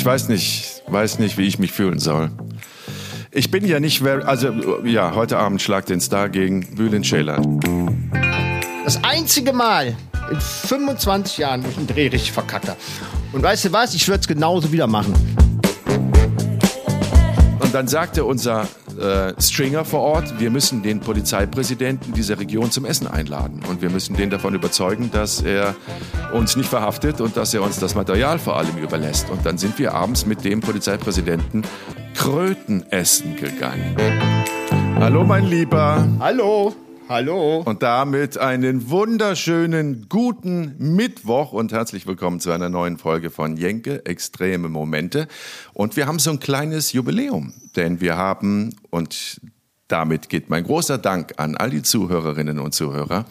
ich weiß nicht, weiß nicht, wie ich mich fühlen soll. Ich bin ja nicht, also ja, heute Abend schlag den Star gegen Bülent Scheller. Das einzige Mal in 25 Jahren, wo ich einen Dreh richtig verkacke. Und weißt du was? Ich würde es genauso wieder machen. Und dann sagte unser äh, Stringer vor Ort, wir müssen den Polizeipräsidenten dieser Region zum Essen einladen. Und wir müssen den davon überzeugen, dass er uns nicht verhaftet und dass er uns das Material vor allem überlässt. Und dann sind wir abends mit dem Polizeipräsidenten Kröten essen gegangen. Hallo, mein Lieber. Hallo. Hallo. Und damit einen wunderschönen guten Mittwoch und herzlich willkommen zu einer neuen Folge von Jenke Extreme Momente. Und wir haben so ein kleines Jubiläum, denn wir haben, und damit geht mein großer Dank an all die Zuhörerinnen und Zuhörer,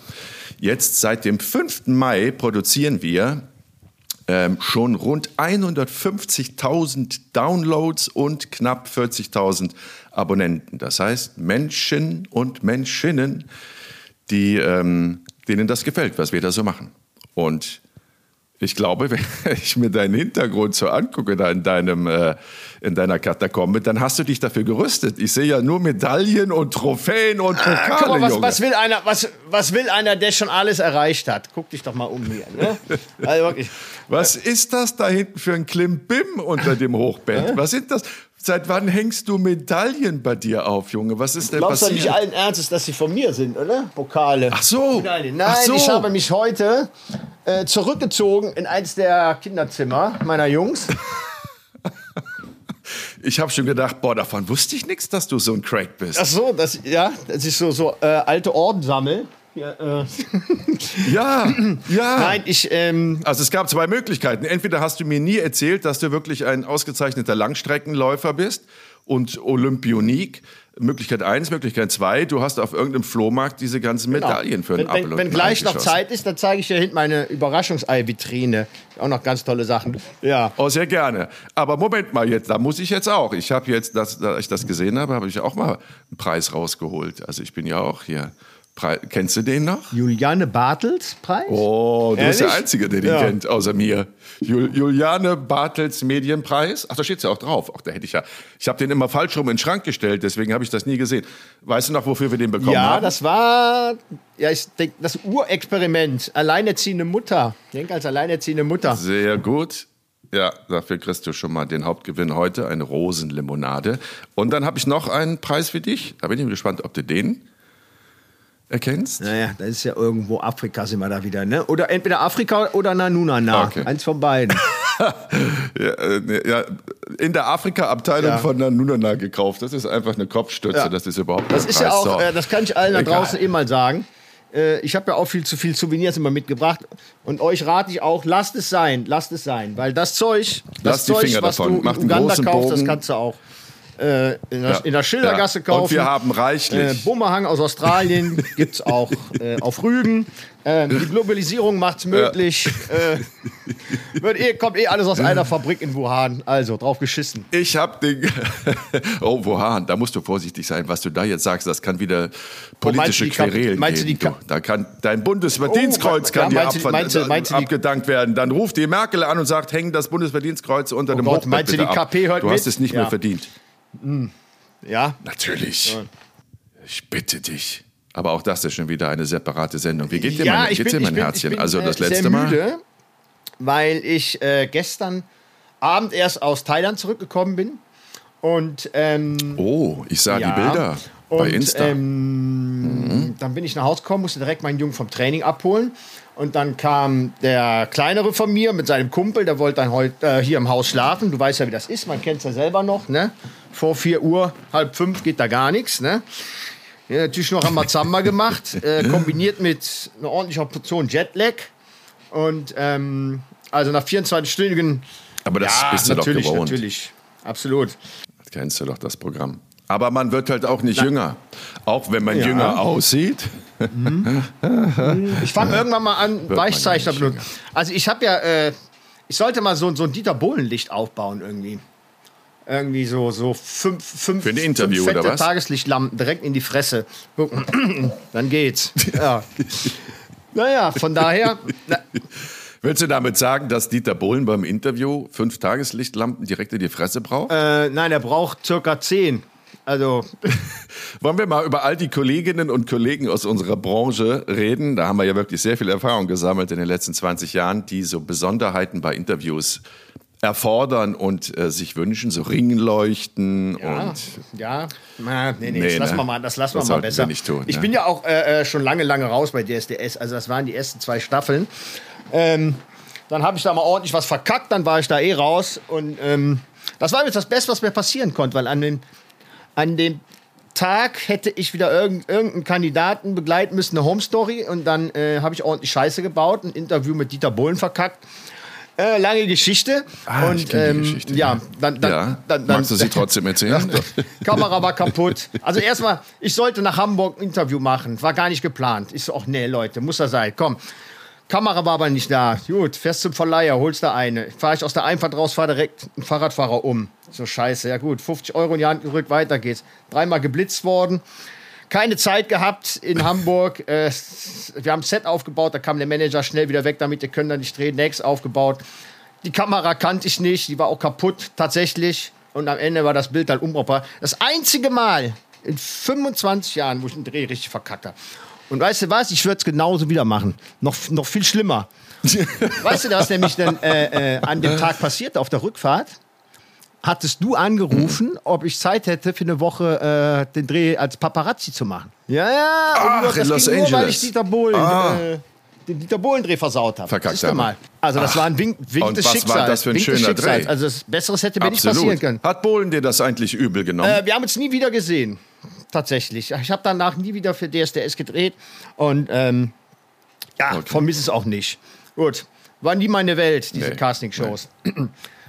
jetzt seit dem 5. Mai produzieren wir ähm, schon rund 150.000 Downloads und knapp 40.000 Abonnenten. Das heißt Menschen und Menschinnen, die, ähm, denen das gefällt, was wir da so machen. Und ich glaube, wenn ich mir deinen Hintergrund so angucke, da in, deinem, äh, in deiner Katakombe, dann hast du dich dafür gerüstet. Ich sehe ja nur Medaillen und Trophäen und Pokale, ah, guck mal, was, was, will einer, was, was will einer, der schon alles erreicht hat? Guck dich doch mal um hier. Ne? Also. Was ist das da hinten für ein Klimbim unter dem Hochbett? Was sind das? Seit wann hängst du Medaillen bei dir auf, Junge? Was ist denn Glaubst passiert? Glaubst du nicht allen Ernstes, dass sie von mir sind, oder? Pokale. Ach so. Medaillen. Nein, Ach so. ich habe mich heute äh, zurückgezogen in eins der Kinderzimmer meiner Jungs. Ich habe schon gedacht, boah, davon wusste ich nichts, dass du so ein Crack bist. Ach so, das, ja, dass ich so, so äh, alte Orden sammle. Ja, äh. ja, ja. Nein, ich. Ähm also es gab zwei Möglichkeiten. Entweder hast du mir nie erzählt, dass du wirklich ein ausgezeichneter Langstreckenläufer bist und Olympionik. Möglichkeit eins, Möglichkeit zwei, du hast auf irgendeinem Flohmarkt diese ganzen genau. Medaillen genau. für einen Wenn, wenn, wenn gleich noch Zeit ist, dann zeige ich dir hinten meine Überraschungsei-Vitrine. Auch noch ganz tolle Sachen. Ja. Oh, sehr gerne. Aber Moment mal jetzt, da muss ich jetzt auch. Ich habe jetzt, das, da ich das gesehen habe, habe ich auch mal einen Preis rausgeholt. Also ich bin ja auch hier Preis. Kennst du den noch? Juliane Bartels Preis? Oh, du Ehrlich? bist der Einzige, der den ja. kennt, außer mir. Jul Juliane Bartels Medienpreis. Ach, da steht ja auch drauf. Ach, da hätte ich ja. Ich habe den immer falsch rum in den Schrank gestellt, deswegen habe ich das nie gesehen. Weißt du noch, wofür wir den bekommen ja, haben? Ja, das war ja, ich denk, das Urexperiment. Alleinerziehende Mutter. Ich denke als alleinerziehende Mutter. Sehr gut. Ja, dafür kriegst du schon mal den Hauptgewinn heute, eine Rosenlimonade. Und dann habe ich noch einen Preis für dich. Da bin ich gespannt, ob du den erkennst? Naja, das ist ja irgendwo Afrika sind wir da wieder, ne? Oder entweder Afrika oder Nanunana. Okay. Eins von beiden. ja, äh, ja, in der Afrika-Abteilung ja. von Nanunana gekauft. Das ist einfach eine Kopfstütze. Ja. Das ist überhaupt Das ist ja auch, so. äh, das kann ich allen da draußen eh mal sagen. Äh, ich habe ja auch viel zu viel Souvenirs immer mitgebracht. Und euch rate ich auch, lasst es sein, lasst es sein. Weil das Zeug, das Zeug, was davon. du in Macht Uganda kaufst, Bogen. das kannst du auch äh, in, der, ja. in, der, Schildergasse kaufen. Und wir haben reichlich. Äh, Bumerang aus Australien gibt es auch äh, auf Rügen. Ähm, die Globalisierung macht es möglich. Ja. Äh, wird eh, kommt eh alles aus einer Fabrik in Wuhan. Also, drauf geschissen. Ich habe den. oh, Wuhan, da musst du vorsichtig sein, was du da jetzt sagst. Das kann wieder politische oh, Querelen geben. Du, da kann dein Bundesverdienstkreuz oh, kann ja, dir meinst du, meinst abgedankt werden. Dann ruft die Merkel an und sagt, häng das Bundesverdienstkreuz unter oh dem Gott, Meinst du, die KP hört Du hast es nicht ja. mehr verdient. Hm. Ja. Natürlich. Ja. Ich bitte dich. Aber auch das ist schon wieder eine separate Sendung. Wie geht dir ja, mein, geht's bin, dir mein bin, Herzchen? Bin, also das äh, letzte Mal. Müde, weil ich äh, gestern Abend erst aus Thailand zurückgekommen bin. Und ähm, oh, ich sah ja, die Bilder bei und, Insta. Ähm, mhm. Dann bin ich nach Hause gekommen, musste direkt meinen Jungen vom Training abholen. Und dann kam der Kleinere von mir mit seinem Kumpel, der wollte dann heute äh, hier im Haus schlafen. Du weißt ja, wie das ist, man kennt es ja selber noch. Ne? Vor 4 Uhr, halb fünf geht da gar nichts. Ne? Ja, natürlich noch einmal Zamba gemacht, äh, kombiniert mit einer ordentlichen Portion Jetlag. Und ähm, also nach 24-stündigen. Aber das ja, bist du natürlich, doch gewohnt. Natürlich, absolut. Das kennst du doch das Programm. Aber man wird halt auch nicht Na. jünger. Auch wenn man ja. jünger aussieht. Mhm. Ich fange irgendwann mal an, Weichzeichner benutzen. Also ich habe ja, äh, ich sollte mal so, so ein Dieter Bohlen-Licht aufbauen irgendwie. Irgendwie so, so fünf, fünf, Für ein Interview, fünf fette? Tageslichtlampen direkt in die Fresse. Dann geht's. Ja. naja, von daher. Na, Willst du damit sagen, dass Dieter Bohlen beim Interview fünf Tageslichtlampen direkt in die Fresse braucht? Äh, nein, er braucht circa zehn. Also, Wollen wir mal über all die Kolleginnen und Kollegen aus unserer Branche reden? Da haben wir ja wirklich sehr viel Erfahrung gesammelt in den letzten 20 Jahren, die so Besonderheiten bei Interviews erfordern und äh, sich wünschen, so Ringleuchten ja, und ja, na, nee, nee, Nee, das lassen ne? wir mal, das lassen Das wir mal besser. wir nicht tun, ich ja. bin ja auch äh, äh, schon lange, lange raus bei DSDS. Also das waren die ersten zwei Staffeln. Ähm, dann habe ich da mal ordentlich was verkackt, dann war ich da eh raus. Und ähm, das war jetzt das Beste, was mir passieren konnte, weil an dem, an dem Tag hätte ich wieder irgend, irgendeinen Kandidaten begleiten müssen, eine Home Story. Und dann äh, habe ich ordentlich Scheiße gebaut, ein Interview mit Dieter Bohlen verkackt. Äh, lange Geschichte. Ah, und ich kenn die ähm, Geschichte, ja, dann, dann, ja. dann, dann Magst du sie trotzdem erzählen? Kamera war kaputt. Also erstmal, ich sollte nach Hamburg ein Interview machen. War gar nicht geplant. Ich so, ach nee, Leute, muss das sein. Komm. Kamera war aber nicht da. Gut, fährst zum Verleiher, holst da eine. Fahr ich aus der Einfahrt raus, fahr direkt einen Fahrradfahrer um. So scheiße, ja gut. 50 Euro in die Hand gedrückt, weiter geht's. Dreimal geblitzt worden. Keine Zeit gehabt in Hamburg. Äh, wir haben ein Set aufgebaut, da kam der Manager schnell wieder weg, damit ihr könnt da nicht drehen. Next aufgebaut. Die Kamera kannte ich nicht, die war auch kaputt tatsächlich. Und am Ende war das Bild dann unbrauchbar. Das einzige Mal in 25 Jahren, wo ich einen Dreh richtig verkackt habe. Und weißt du was? Ich würde es genauso wieder machen. Noch, noch viel schlimmer. weißt du, was nämlich dann äh, äh, an dem Tag passiert auf der Rückfahrt? Hattest du angerufen, ob ich Zeit hätte, für eine Woche äh, den Dreh als Paparazzi zu machen? Ja, ja. Ach, und in Los ging nur, weil Angeles. ich Dieter Bohlen, Ah. äh, den Dieter Bohlen-Dreh versaut habe. Verkackt haben. mal. Also das war ein Wink, Wink Und des was war Schicksals. das für ein Wink schöner. Dreh? Also das Besseres hätte mir nicht passieren können. Hat Bohlen dir das eigentlich übel genommen? Äh, wir haben uns nie wieder gesehen. Tatsächlich. Ich habe danach nie wieder für DSDS gedreht. Und ähm, ja, Okay. vermisse es auch nicht. Gut. War nie meine Welt, diese Nee. Castingshows.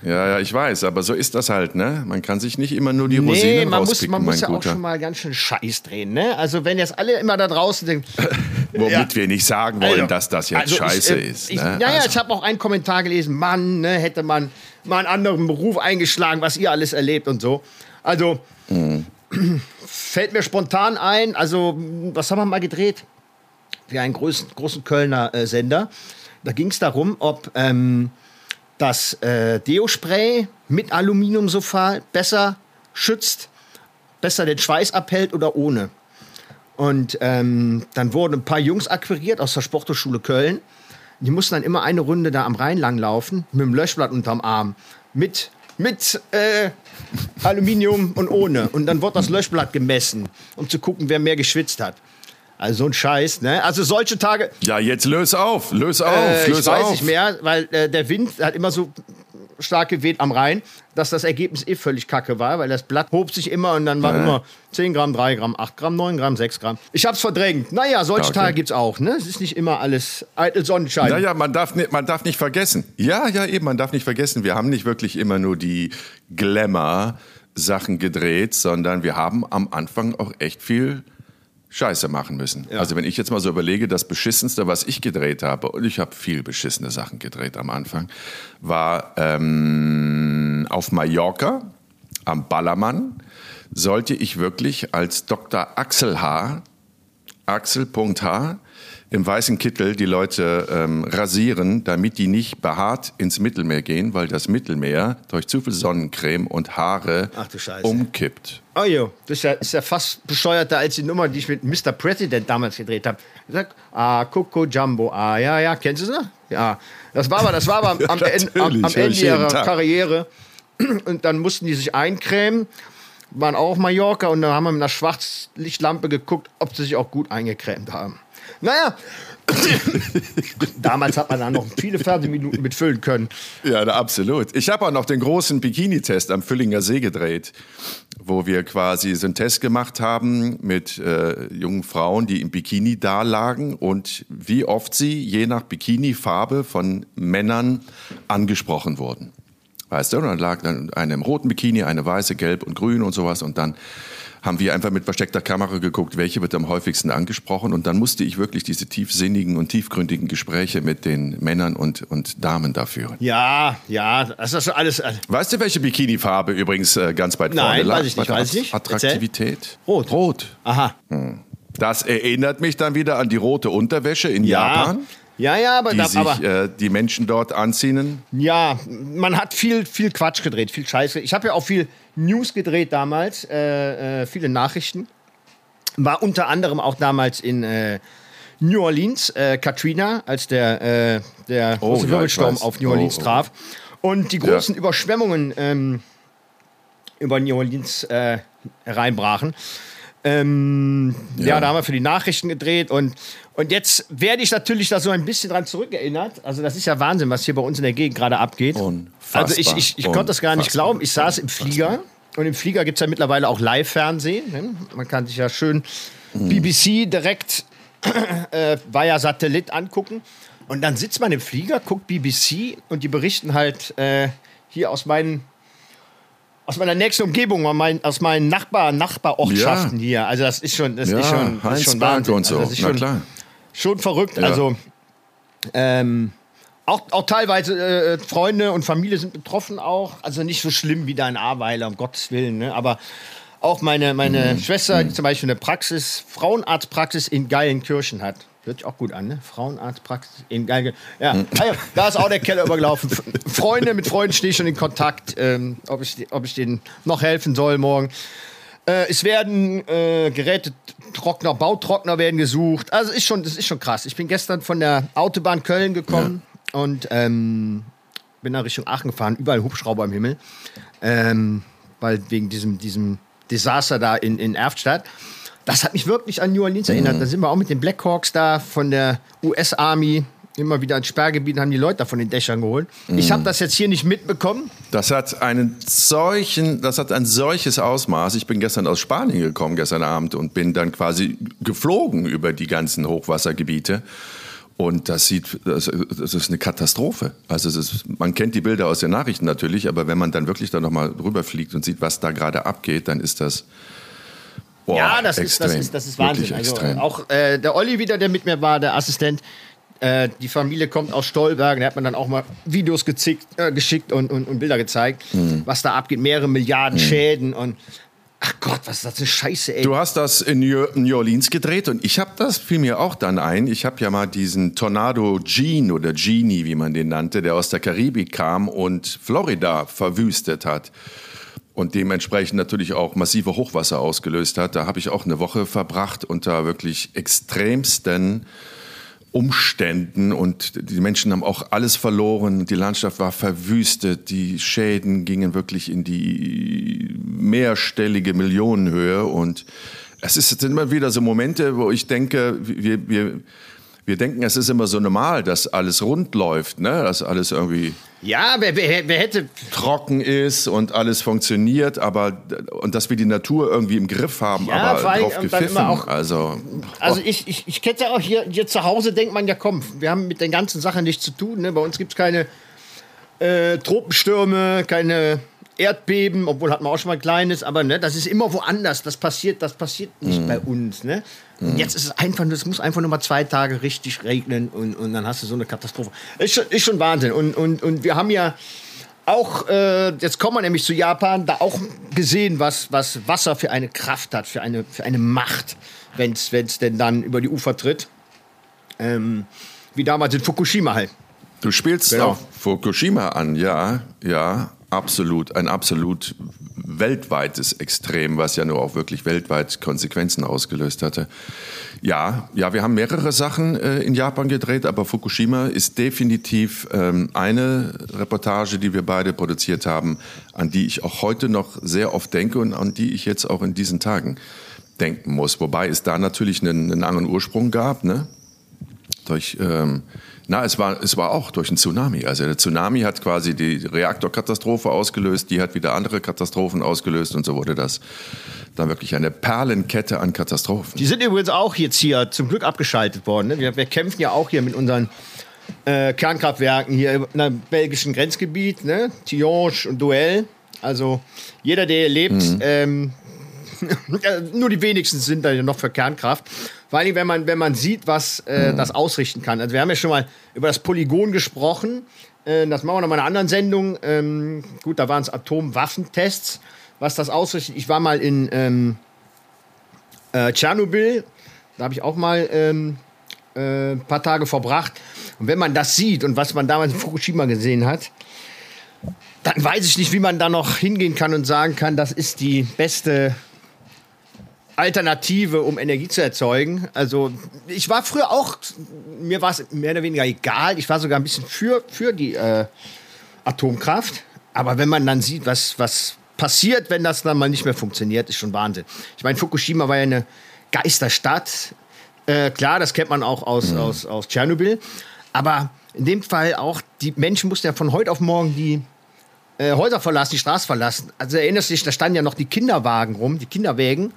Ja, ja, ich weiß, aber so ist das halt, ne? Man kann sich nicht immer nur die Nee, Rosinen man muss, rauspicken, man muss ja auch Guter. schon mal ganz schön Scheiß drehen. Ne? Also wenn jetzt alle immer da draußen denken, Womit Ja. wir nicht sagen wollen, Also, dass das jetzt also ich, scheiße äh, ist. Ich, ne? ja, ja, Also- ich habe auch einen Kommentar gelesen, Mann, ne, hätte man mal einen anderen Beruf eingeschlagen, was ihr alles erlebt und so. Also Mhm. fällt mir spontan ein, also was haben wir mal gedreht? Für einen großen, großen Kölner äh, Sender. Da ging es darum, ob ähm, das äh, Deo-Spray mit Aluminiumsulfat besser schützt, besser den Schweiß abhält oder ohne. Und ähm, dann wurden ein paar Jungs akquiriert aus der Sporthochschule Köln. Die mussten dann immer eine Runde da am Rhein lang laufen, mit dem Löschblatt unterm Arm. Mit, mit äh, Aluminium und ohne. Und dann wird das Löschblatt gemessen, um zu gucken, wer mehr geschwitzt hat. Also so ein Scheiß, ne? Also solche Tage, ja, jetzt löse auf, löse auf, äh, löse ich weiß auf. nicht mehr, weil äh, der Wind hat immer so stark geweht am Rhein, dass das Ergebnis eh völlig kacke war, weil das Blatt hob sich immer und dann war Ja. immer 10 Gramm, 3 Gramm, 8 Gramm, 9 Gramm, 6 Gramm. Ich hab's verdrängt. Naja, solche Okay. Tage gibt's auch, ne? Es ist nicht immer alles eitel Sonnenschein. Naja, man darf, nicht, man darf nicht vergessen. Ja, ja, eben, man darf nicht vergessen, wir haben nicht wirklich immer nur die Glamour-Sachen gedreht, sondern wir haben am Anfang auch echt viel Scheiße machen müssen. Also wenn ich jetzt mal so überlege, das Beschissenste, was ich gedreht habe, und ich habe viel beschissene Sachen gedreht am Anfang, war ähm, auf Mallorca am Ballermann, sollte ich wirklich als Dr. Axel H., Axel.H., im weißen Kittel die Leute ähm, rasieren, damit die nicht behaart ins Mittelmeer gehen, weil das Mittelmeer durch zu viel Sonnencreme und Haare umkippt. Oh jo, das ist ja, ist ja fast bescheuerter als die Nummer, die ich mit Mr. President damals gedreht habe. Ich sag, ah, Coco Jumbo, ah, ja, ja, kennst du sie? Ja, das war aber, das war aber am, Ende, am, am Ende ihrer Tag. Karriere. Und dann mussten die sich eincremen, waren auch Mallorca und dann haben wir mit einer Schwarzlichtlampe geguckt, ob sie sich auch gut eingecremt haben. Naja, damals hat man dann noch viele Fernsehminuten mitfüllen können. Ja, absolut. Ich habe auch noch den großen Bikini-Test am Füllinger See gedreht, wo wir quasi so einen Test gemacht haben mit äh, jungen Frauen, die im Bikini da lagen und wie oft sie je nach Bikini-Farbe von Männern angesprochen wurden. Weißt du, und dann lag dann eine im roten Bikini, eine weiße, gelb und grün und sowas und dann haben wir einfach mit versteckter Kamera geguckt, welche wird am häufigsten angesprochen und dann musste ich wirklich diese tiefsinnigen und tiefgründigen Gespräche mit den Männern und, und Damen da führen. Ja, ja, das ist alles. äh, Weißt du, welche Bikini-Farbe übrigens äh, ganz weit Nein, vorne lag? weiß ich nicht, weiß ich nicht. Attraktivität? Rot. Rot. Aha. Das erinnert mich dann wieder an die rote Unterwäsche in Ja. Japan. Ja, ja, aber, die da, sich aber äh, die Menschen dort anziehen. ja, man hat viel, viel Quatsch gedreht, viel Scheiße. Ich habe ja auch viel News gedreht damals, äh, äh, viele Nachrichten. War unter anderem auch damals in äh, New Orleans, äh, Katrina, als der, äh, der Oh, große ja, Wirbelsturm weiß. auf New Orleans Oh, oh. traf. Und die großen Überschwemmungen ähm, über New Orleans hereinbrachen. Ähm, ja. Ja. da haben wir für die Nachrichten gedreht und, und jetzt werde ich natürlich da so ein bisschen dran zurückerinnert. Also das ist ja Wahnsinn, was hier bei uns in der Gegend gerade abgeht. Unfassbar. Also ich, ich, ich konnte das gar nicht glauben. Ich saß im Flieger und im Flieger gibt es ja mittlerweile auch Live-Fernsehen. Ne? Man kann sich ja schön BBC direkt äh, via Satellit angucken. Und dann sitzt man im Flieger, guckt BBC und die berichten halt äh, hier aus meinen aus meiner nächsten Umgebung, aus meinen, aus meinen Nachbar, Nachbarortschaften Ja. hier. Also das ist schon, das Ja, ist schon, das ist schon Wahnsinn. und so. Also das ist Na schon, klar. schon verrückt. Ja. Also ähm, auch, auch teilweise äh, Freunde und Familie sind betroffen auch. Also nicht so schlimm wie da in Ahrweiler, um Gottes Willen. Ne? Aber auch meine, meine Mhm. Schwester, die zum Beispiel eine Praxis, Frauenarztpraxis in Geilenkirchen hat. Hört sich auch gut an, ne? Frauenarztpraxis in Geilenkirchen. Ja, Mhm. ah ja, da ist auch der Keller übergelaufen. Freunde, mit Freunden stehe ich schon in Kontakt, ähm, ob, ich, ob ich denen noch helfen soll morgen. Äh, es werden äh, Geräte, Trockner, Bautrockner werden gesucht. Also ist schon, das ist schon krass. Ich bin gestern von der Autobahn Köln gekommen und ähm, bin da Richtung Aachen gefahren. Überall Hubschrauber im Himmel. Ähm, weil wegen diesem, diesem Desaster da in, in Erftstadt. Das hat mich wirklich an New Orleans erinnert. Da sind wir auch mit den Blackhawks da von der US-Army immer wieder ins Sperrgebiet haben die Leute da von den Dächern geholt. Ich habe das jetzt hier nicht mitbekommen. Das hat einen solchen, das hat ein solches Ausmaß. Ich bin gestern aus Spanien gekommen, gestern Abend, und bin dann quasi geflogen über die ganzen Hochwassergebiete. Und das sieht, das, das ist eine Katastrophe. Also ist, man kennt die Bilder aus den Nachrichten natürlich, aber wenn man dann wirklich da nochmal rüberfliegt und sieht, was da gerade abgeht, dann ist das boah, ja, das ist, das extrem. ist, das ist Wahnsinn. Also, extrem. auch äh, der Olli wieder, der mit mir war, der Assistent, äh, die Familie kommt aus Stolberg, da hat man dann auch mal Videos gezickt, äh, geschickt und, und, und Bilder gezeigt, Hm. was da abgeht, mehrere Milliarden Schäden und ach Gott, was ist das für Scheiße, ey. Du hast das in New New Orleans gedreht und ich habe das, fiel mir auch dann ein. Ich habe ja mal diesen Tornado Gene oder Genie, wie man den nannte, der aus der Karibik kam und Florida verwüstet hat und dementsprechend natürlich auch massive Hochwasser ausgelöst hat. Da habe ich auch eine Woche verbracht unter wirklich extremsten Umständen und die Menschen haben auch alles verloren. Die Landschaft war verwüstet. Die Schäden gingen wirklich in die mehrstellige Millionenhöhe und es jetzt immer wieder so Momente, wo ich denke, wir, wir, wir denken, es ist immer so normal, dass alles rund läuft, ne? dass alles irgendwie ja, wer, wer, wer hätte, trocken ist und alles funktioniert, aber und dass wir die Natur irgendwie im Griff haben, Ja, aber drauf ähm, gepfiffen. immer auch- also, also ich, ich, ich kenne ja auch hier, hier zu Hause, denkt man ja, komm, wir haben mit den ganzen Sachen nichts zu tun. Ne? Bei uns gibt es keine äh, Tropenstürme, keine Erdbeben, obwohl hatten wir auch schon mal ein kleines, aber ne, das ist immer woanders. Das passiert, das passiert nicht bei uns. Ne? Und jetzt ist es einfach, nur- es muss einfach nur mal zwei Tage richtig regnen und, und dann hast du so eine Katastrophe. Ist schon, ist schon Wahnsinn. Und, und, und wir haben ja auch, äh, jetzt kommen wir nämlich zu Japan, da auch gesehen, was, was Wasser für eine Kraft hat, für eine, für eine Macht, wenn es denn dann über die Ufer tritt. Ähm, wie damals in Fukushima halt. Du spielst Genau. auf Fukushima an, ja, ja, absolut. Ein absolut weltweites Extrem, was ja nur auch wirklich weltweit Konsequenzen ausgelöst hatte. Ja, ja, wir haben mehrere Sachen äh, in Japan gedreht, aber Fukushima ist definitiv ähm, eine Reportage, die wir beide produziert haben, an die ich auch heute noch sehr oft denke und an die ich jetzt auch in diesen Tagen denken muss. Wobei es da natürlich einen, einen anderen Ursprung gab, ne? durch, ähm, na, es war, es war auch durch einen Tsunami. Also der Tsunami hat quasi die Reaktorkatastrophe ausgelöst, die hat wieder andere Katastrophen ausgelöst und so wurde das dann wirklich eine Perlenkette an Katastrophen. Die sind übrigens auch jetzt hier zum Glück abgeschaltet worden. Ne? Wir, wir kämpfen ja auch hier mit unseren äh, Kernkraftwerken hier im belgischen Grenzgebiet, ne? Tihange und Duell. Also jeder, der hier lebt, ähm, äh, nur die wenigsten sind da ja noch für Kernkraft. Vor allem, wenn man, wenn man sieht, was äh, das ausrichten kann. Also wir haben ja schon mal über das Polygon gesprochen. Äh, das machen wir noch mal in einer anderen Sendung. Ähm, gut, da waren es Atomwaffentests. Was das ausrichtet. Ich war mal in ähm, äh, Tschernobyl. Da habe ich auch mal ähm, äh, ein paar Tage verbracht. Und wenn man das sieht und was man damals in Fukushima gesehen hat, dann weiß ich nicht, wie man da noch hingehen kann und sagen kann, das ist die beste Alternative, um Energie zu erzeugen. Also ich war früher auch, mir war es mehr oder weniger egal. Ich war sogar ein bisschen für, für die äh, Atomkraft. Aber wenn man dann sieht, was, was passiert, wenn das dann mal nicht mehr funktioniert, ist schon Wahnsinn. Ich meine, Fukushima war ja eine Geisterstadt. Äh, klar, das kennt man auch aus, mhm. aus, aus Tschernobyl. Aber in dem Fall auch, die Menschen mussten ja von heute auf morgen die äh, Häuser verlassen, die Straße verlassen. Also erinnerst du dich, da standen ja noch die Kinderwagen rum, die Kinderwägen.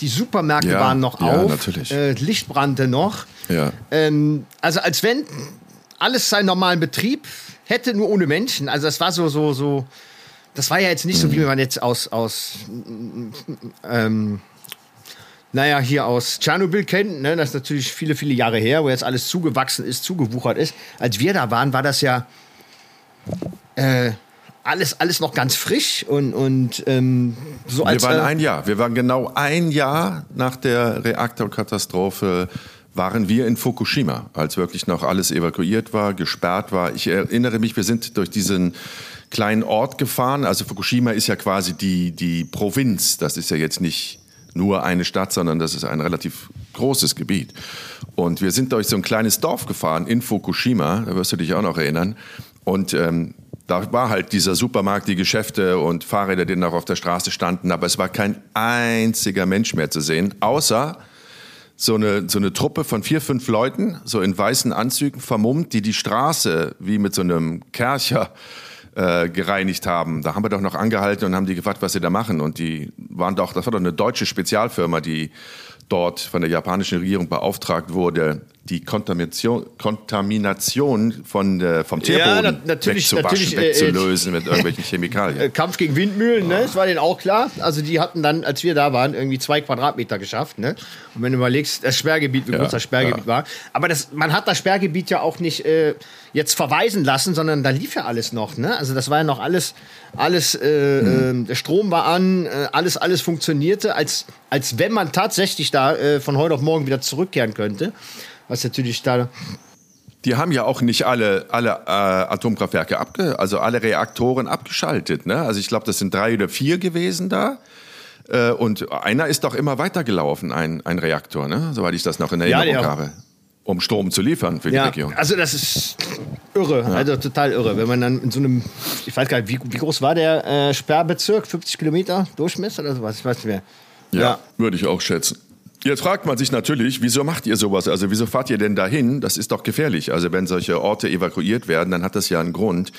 Die Supermärkte ja, waren noch ja, auf. Natürlich. Äh, Licht brannte noch. Ja. Ähm, also als wenn alles seinen normalen Betrieb hätte, nur ohne Menschen. Also das war so, so, so. Das war ja jetzt nicht mhm. so, wie man jetzt aus, aus ähm, naja, hier aus Tschernobyl kennt. Ne? Das ist natürlich viele, viele Jahre her, wo jetzt alles zugewachsen ist, zugewuchert ist. Als wir da waren, war das ja äh, alles, alles noch ganz frisch und, und ähm, so als. Wir waren ein Jahr. Wir waren genau ein Jahr nach der Reaktorkatastrophe waren wir in Fukushima, als wirklich noch alles evakuiert war, gesperrt war. Ich erinnere mich, wir sind durch diesen kleinen Ort gefahren. Also Fukushima ist ja quasi die, die Provinz. Das ist ja jetzt nicht nur eine Stadt, sondern das ist ein relativ großes Gebiet. Und wir sind durch so ein kleines Dorf gefahren in Fukushima, da wirst du dich auch noch erinnern. Und ähm, da war halt dieser Supermarkt, die Geschäfte und Fahrräder, die noch auf der Straße standen, aber es war kein einziger Mensch mehr zu sehen, außer so eine, so eine Truppe von vier, fünf Leuten, so in weißen Anzügen vermummt, die die Straße wie mit so einem Kercher äh, gereinigt haben. Da haben wir doch noch angehalten und haben die gefragt, was sie da machen. Und die waren doch, das war doch eine deutsche Spezialfirma, die dort von der japanischen Regierung beauftragt wurde, die Kontamination, Kontamination von, äh, vom Tierboden ja, natürlich, wegzuwaschen, natürlich, äh, wegzulösen mit irgendwelchen Chemikalien. Äh, Kampf gegen Windmühlen, ne? das war denen auch klar. Also die hatten dann, als wir da waren, irgendwie zwei Quadratmeter geschafft. Ne? Und wenn du überlegst, das Sperrgebiet, wie groß das Sperrgebiet ja. war. Aber das, man hat das Sperrgebiet ja auch nicht äh, jetzt verweisen lassen, sondern da lief ja alles noch. Ne? Also das war ja noch alles, alles äh, mhm. der Strom war an, alles, alles funktionierte, als, als wenn man tatsächlich da von heute auf morgen wieder zurückkehren könnte was natürlich da die haben ja auch nicht alle, alle äh, Atomkraftwerke, abge also alle Reaktoren abgeschaltet. Ne? Also ich glaube, das sind drei oder vier gewesen da. Äh, und einer ist doch immer weitergelaufen, ein, ein Reaktor, ne? soweit ich das noch in Erinnerung ja, habe. Um Strom zu liefern für ja, die Region. Also das ist irre, ja. also total irre. Wenn man dann in so einem, ich weiß gar nicht, wie, wie groß war der äh, Sperrbezirk? 50 Kilometer Durchmesser oder sowas? Ich weiß nicht mehr. Ja, ja. würde ich auch schätzen. Jetzt fragt man sich natürlich, wieso macht ihr sowas? Also wieso fahrt ihr denn dahin? Das ist doch gefährlich. Also wenn solche Orte evakuiert werden, dann hat das ja einen Grund.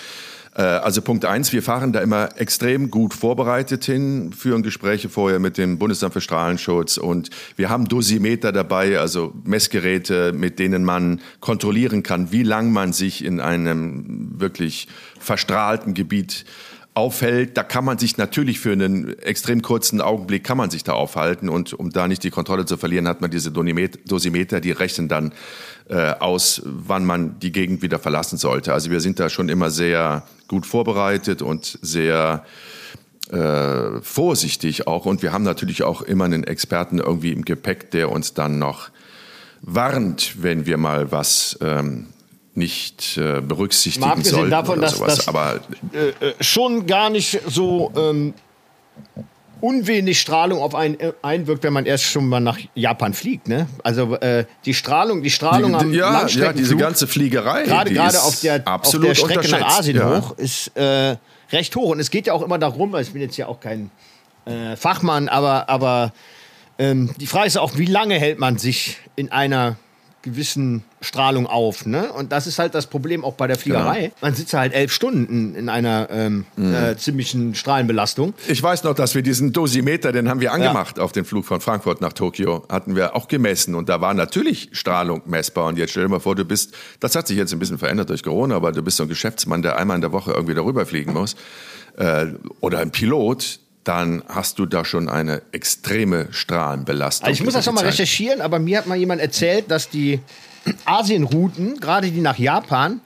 Äh, also Punkt eins, wir fahren da immer extrem gut vorbereitet hin, führen Gespräche vorher mit dem Bundesamt für Strahlenschutz und wir haben Dosimeter dabei, also Messgeräte, mit denen man kontrollieren kann, wie lang man sich in einem wirklich verstrahlten Gebiet aufhält, da kann man sich natürlich für einen extrem kurzen Augenblick kann man sich da aufhalten und um da nicht die Kontrolle zu verlieren, hat man diese Dosimeter, die rechnen dann äh, aus, wann man die Gegend wieder verlassen sollte. Also wir sind da schon immer sehr gut vorbereitet und sehr äh, vorsichtig auch und wir haben natürlich auch immer einen Experten irgendwie im Gepäck, der uns dann noch warnt, wenn wir mal was ähm, nicht äh, berücksichtigen Mal sollten davon, dass das aber äh, äh, schon gar nicht so ähm, unwenig Strahlung auf einen äh, einwirkt, wenn man erst schon mal nach Japan fliegt. Ne? Also äh, die Strahlung, die Strahlung die, am ja, ja, diese ganze Fliegerei, gerade gerade auf der, auf der Strecke nach Asien ja. hoch, ist äh, recht hoch. Und es geht ja auch immer darum, weil ich bin jetzt ja auch kein Fachmann, aber aber ähm, die Frage ist auch, wie lange hält man sich in einer gewissen Strahlung auf. Ne? Und das ist halt das Problem auch bei der Fliegerei. Genau. Man sitzt halt elf Stunden in, einer ähm, mhm. äh, ziemlichen Strahlenbelastung. Ich weiß noch, dass wir diesen Dosimeter, den haben wir angemacht ja. auf den Flug von Frankfurt nach Tokio, hatten wir auch gemessen. Und da war natürlich Strahlung messbar. Und jetzt stell dir mal vor, du bist, das hat sich jetzt ein bisschen verändert durch Corona, aber du bist so ein Geschäftsmann, der einmal in der Woche irgendwie darüber fliegen muss. Äh, oder ein Pilot, dann hast du da schon eine extreme Strahlenbelastung. Also ich muss das nochmal recherchieren, aber mir hat mal jemand erzählt, dass die Asienrouten, gerade die nach Japan,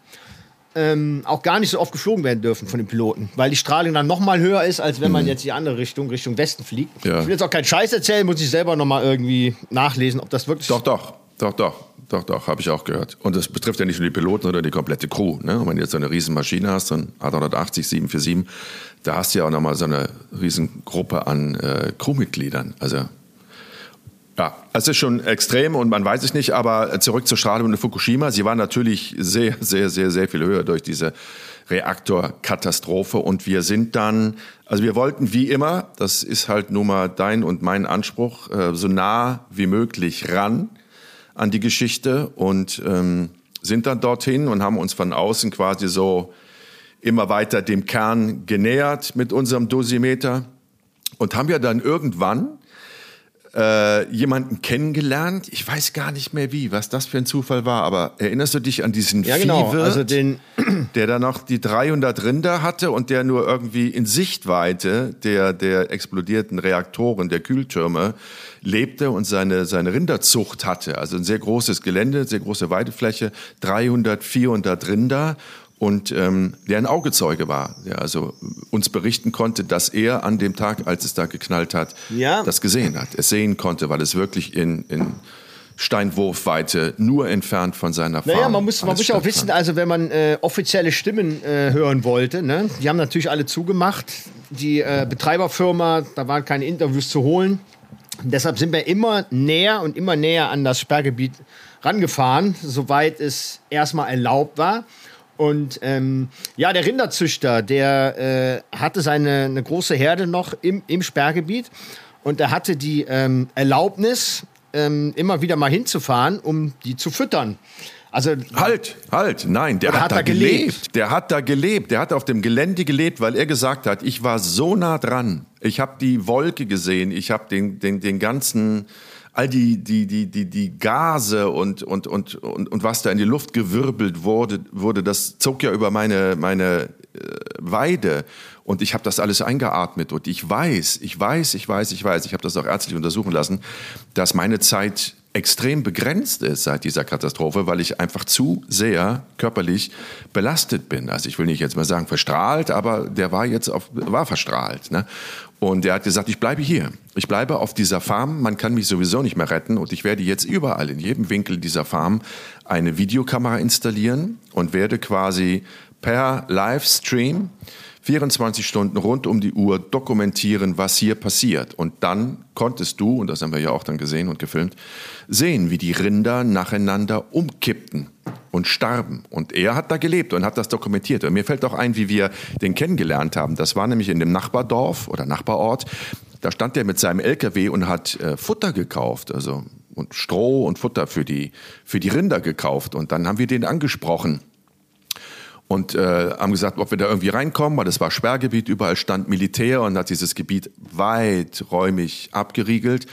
ähm, auch gar nicht so oft geflogen werden dürfen von den Piloten, weil die Strahlung dann noch mal höher ist, als wenn man mhm. jetzt die andere Richtung, Richtung Westen fliegt. Ja. Ich will jetzt auch keinen Scheiß erzählen, muss ich selber noch mal irgendwie nachlesen, ob das wirklich... Doch, doch, doch, doch. doch, doch, habe ich auch gehört. Und das betrifft ja nicht nur die Piloten oder die komplette Crew. Ne? Wenn du jetzt so eine riesen Maschine hast, so ein A380 747, da hast du ja auch nochmal so eine riesen Gruppe an äh, Crewmitgliedern. Also ja, es ist schon extrem und man weiß es nicht, aber zurück zur Strahlung in Fukushima. Sie war natürlich sehr, sehr, sehr, sehr viel höher durch diese Reaktorkatastrophe und wir sind dann, also wir wollten wie immer, das ist halt nun mal dein und mein Anspruch, äh, so nah wie möglich ran an die Geschichte und ähm, sind dann dorthin und haben uns von außen quasi so immer weiter dem Kern genähert mit unserem Dosimeter und haben ja dann irgendwann äh, jemanden kennengelernt. Ich weiß gar nicht mehr wie, was das für ein Zufall war, aber erinnerst du dich an diesen ja, genau. Viehwirt, also den der da noch die 300 Rinder hatte und der nur irgendwie in Sichtweite der, der explodierten Reaktoren, der Kühltürme lebte und seine, seine Rinderzucht hatte. Also ein sehr großes Gelände, sehr große Weidefläche, 300, 400 Rinder und ähm, der ein Augezeuge war, der also uns berichten konnte, dass er an dem Tag, als es da geknallt hat, ja. das gesehen hat. Es sehen konnte, weil es wirklich in, in Steinwurfweite nur entfernt von seiner Farm. Naja, man muss, man muss ja auch wissen, also wenn man äh, offizielle Stimmen äh, hören wollte, ne, die haben natürlich alle zugemacht. Die äh, Betreiberfirma, da waren keine Interviews zu holen. Deshalb sind wir immer näher und immer näher an das Sperrgebiet rangefahren, soweit es erstmal erlaubt war. Und ähm, ja, der Rinderzüchter, der äh, hatte seine eine große Herde noch im, im Sperrgebiet und er hatte die ähm, Erlaubnis, ähm, immer wieder mal hinzufahren, um die zu füttern. Also halt, halt, nein, der hat, hat, da gelebt. gelebt. Der hat da gelebt. Der hat auf dem Gelände gelebt, weil er gesagt hat, ich war so nah dran. Ich habe die Wolke gesehen, ich habe den, den, den ganzen all die, die, die, die, die Gase und, und, und, und, und was da in die Luft gewirbelt wurde, wurde das zog ja über meine, meine äh, Weide. Und ich habe das alles eingeatmet. Und ich weiß, ich weiß, ich weiß, ich weiß, ich habe das auch ärztlich untersuchen lassen, dass meine Zeit extrem begrenzt ist seit dieser Katastrophe, weil ich einfach zu sehr körperlich belastet bin. Also ich will nicht jetzt mal sagen verstrahlt, aber der war jetzt auf, war verstrahlt. Ne? Und er hat gesagt, ich bleibe hier. Ich bleibe auf dieser Farm. Man kann mich sowieso nicht mehr retten. Und ich werde jetzt überall, in jedem Winkel dieser Farm, eine Videokamera installieren und werde quasi per Livestream 24 Stunden rund um die Uhr dokumentieren, was hier passiert. Und dann konntest du, und das haben wir ja auch dann gesehen und gefilmt, sehen, wie die Rinder nacheinander umkippten und starben. Und er hat da gelebt und hat das dokumentiert. Und mir fällt auch ein, wie wir den kennengelernt haben. Das war nämlich in dem Nachbardorf oder Nachbarort. Da stand er mit seinem LKW und hat äh, Futter gekauft, also und Stroh und Futter für die, für die Rinder gekauft. Und dann haben wir den angesprochen und äh, haben gesagt, ob wir da irgendwie reinkommen, weil das war Sperrgebiet, überall stand Militär und hat dieses Gebiet weiträumig abgeriegelt.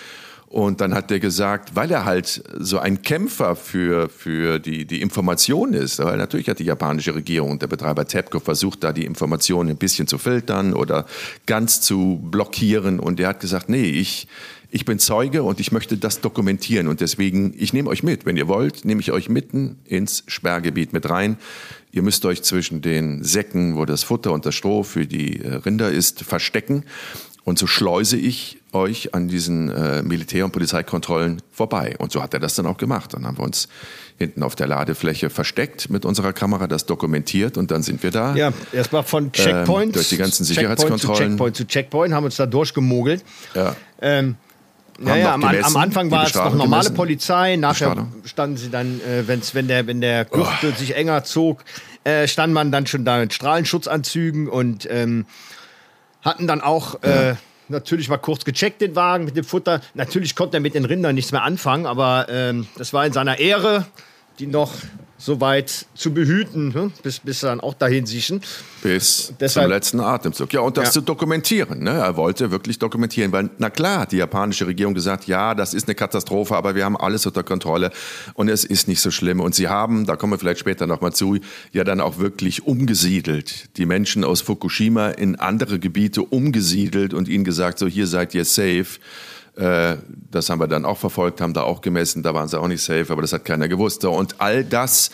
Und dann hat der gesagt, weil er halt so ein Kämpfer für, für die, die Information ist, weil natürlich hat die japanische Regierung, der Betreiber TEPCO, versucht, da die Informationen ein bisschen zu filtern oder ganz zu blockieren. Und er hat gesagt, nee, ich, ich bin Zeuge und ich möchte das dokumentieren. Und deswegen, ich nehme euch mit. Wenn ihr wollt, nehme ich euch mitten ins Sperrgebiet mit rein. Ihr müsst euch zwischen den Säcken, wo das Futter und das Stroh für die äh, Rinder ist, verstecken. Und so schleuse ich euch an diesen äh, Militär- und Polizeikontrollen vorbei. Und so hat er das dann auch gemacht. Dann haben wir uns hinten auf der Ladefläche versteckt mit unserer Kamera, das dokumentiert und dann sind wir da. Ja, erstmal von Checkpoint ähm, durch die ganzen Sicherheitskontrollen. Checkpoint zu Checkpoint zu Checkpoint haben uns da durchgemogelt. Ja. Ähm, ja, am, am, Anfang war es noch normale gemessen. Polizei, nachher standen sie dann, äh, wenn's, wenn der, wenn der Gürtel oh. sich enger zog, äh, stand man dann schon da mit Strahlenschutzanzügen und ähm, hatten dann auch äh, natürlich mal kurz gecheckt den Wagen mit dem Futter. Natürlich konnte er mit den Rindern nichts mehr anfangen, aber ähm, das war in seiner Ehre, die noch so weit zu behüten, hm? bis, bis dann auch dahin siechen. Bis Deshalb, zum letzten Atemzug. Ja, und das ja. zu dokumentieren. Ne? Er wollte wirklich dokumentieren, weil, na klar, die japanische Regierung gesagt, ja, das ist eine Katastrophe, aber wir haben alles unter Kontrolle und es ist nicht so schlimm. Und sie haben, da kommen wir vielleicht später nochmal zu, ja dann auch wirklich umgesiedelt. Die Menschen aus Fukushima in andere Gebiete umgesiedelt und ihnen gesagt, so hier seid ihr safe. Äh, das haben wir dann auch verfolgt, haben da auch gemessen, da waren sie auch nicht safe, aber das hat keiner gewusst. Und all das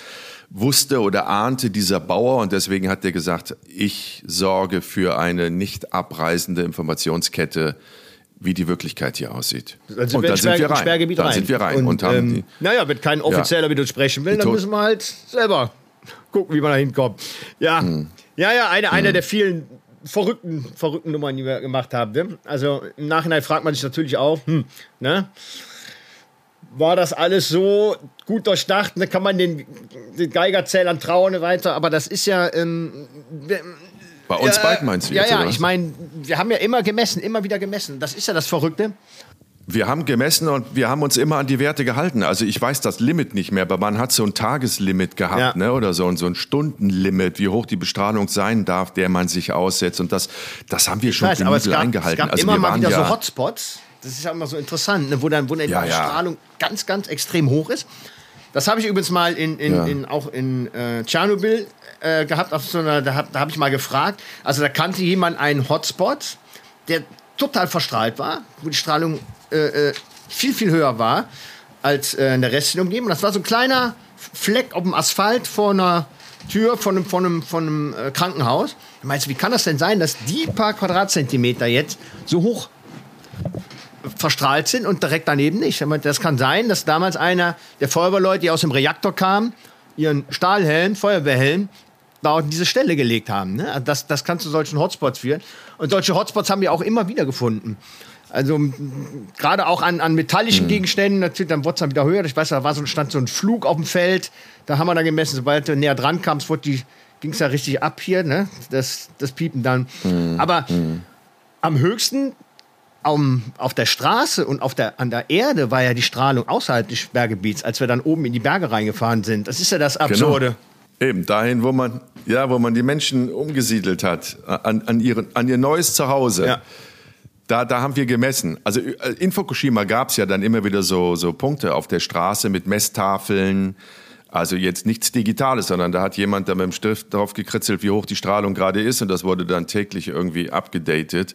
wusste oder ahnte dieser Bauer und deswegen hat er gesagt, ich sorge für eine nicht abreißende Informationskette wie die Wirklichkeit hier aussieht. Dann sind und wir dann sind wir rein. Sperrgebiet dann rein. sind wir rein und, Und, haben ähm, die, naja, wenn kein Offizieller mit uns sprechen will, dann müssen wir halt selber gucken, wie man da hinkommt. Ja, Hm. ja, ja, eine, eine der vielen verrückten, verrückten Nummern, die wir gemacht haben. Ne? Also im Nachhinein fragt man sich natürlich auch, hm, ne? War das alles so gut durchdacht? Ne? Kann man den, den Geigerzählern trauen und weiter? Aber das ist ja. Ähm, bei uns ja, beiden meinst du Ja, jetzt, ja, oder ich meine, wir haben ja immer gemessen, immer wieder gemessen. Das ist ja das Verrückte. Wir haben gemessen und wir haben uns immer an die Werte gehalten. Also ich weiß das Limit nicht mehr, aber man hat so ein Tageslimit gehabt, Ja. ne? Oder so ein, so ein Stundenlimit, wie hoch die Bestrahlung sein darf, der man sich aussetzt. Und das, das haben wir schon weiß, aber es gab, eingehalten. es gab also immer wir mal wieder ja, so Hotspots. Das ist ja immer so interessant, ne, wo dann, wo dann Ja, die ja. Strahlung ganz, ganz extrem hoch ist. Das habe ich übrigens mal in, in, Ja. in, auch in äh, Tschernobyl äh, gehabt. Auf so einer, da habe hab ich mal gefragt. Also da kannte jemand einen Hotspot, der total verstrahlt war, wo die Strahlung äh, äh, viel, viel höher war als äh, in der restlichen Umgebung. Das war so ein kleiner Fleck auf dem Asphalt vor einer Tür von einem, von einem, von einem äh, Krankenhaus. Meinst du, wie kann das denn sein, dass die paar Quadratzentimeter jetzt so hoch verstrahlt sind und direkt daneben nicht. Das kann sein, dass damals einer der Feuerwehrleute, die aus dem Reaktor kamen, ihren Stahlhelm, Feuerwehrhelm, da auf diese Stelle gelegt haben. Ne? Also Das, das kann zu solchen Hotspots führen. Und solche Hotspots haben wir auch immer wieder gefunden. Also gerade auch an, an metallischen Gegenständen, natürlich, dann wurde es dann wieder höher. Ich weiß, da war so, stand so ein Flug auf dem Feld, da haben wir dann gemessen, sobald du näher dran kamst, ging es ja richtig ab hier, ne? das, das Piepen dann. Aber am höchsten am, auf der Straße und auf der, an der Erde war ja die Strahlung außerhalb des Sperrgebiets, als wir dann oben in die Berge reingefahren sind. Das ist ja das Absurde. Genau. Eben, dahin, wo man, ja, wo man die Menschen umgesiedelt hat, an, an, ihren, an ihr neues Zuhause. Ja. Da, da haben wir gemessen. Also äh, in Fukushima gab es ja dann immer wieder so, so Punkte auf der Straße mit Messtafeln. Also jetzt nichts Digitales, sondern da hat jemand da mit dem Stift drauf gekritzelt, wie hoch die Strahlung gerade ist und das wurde dann täglich irgendwie abgedatet.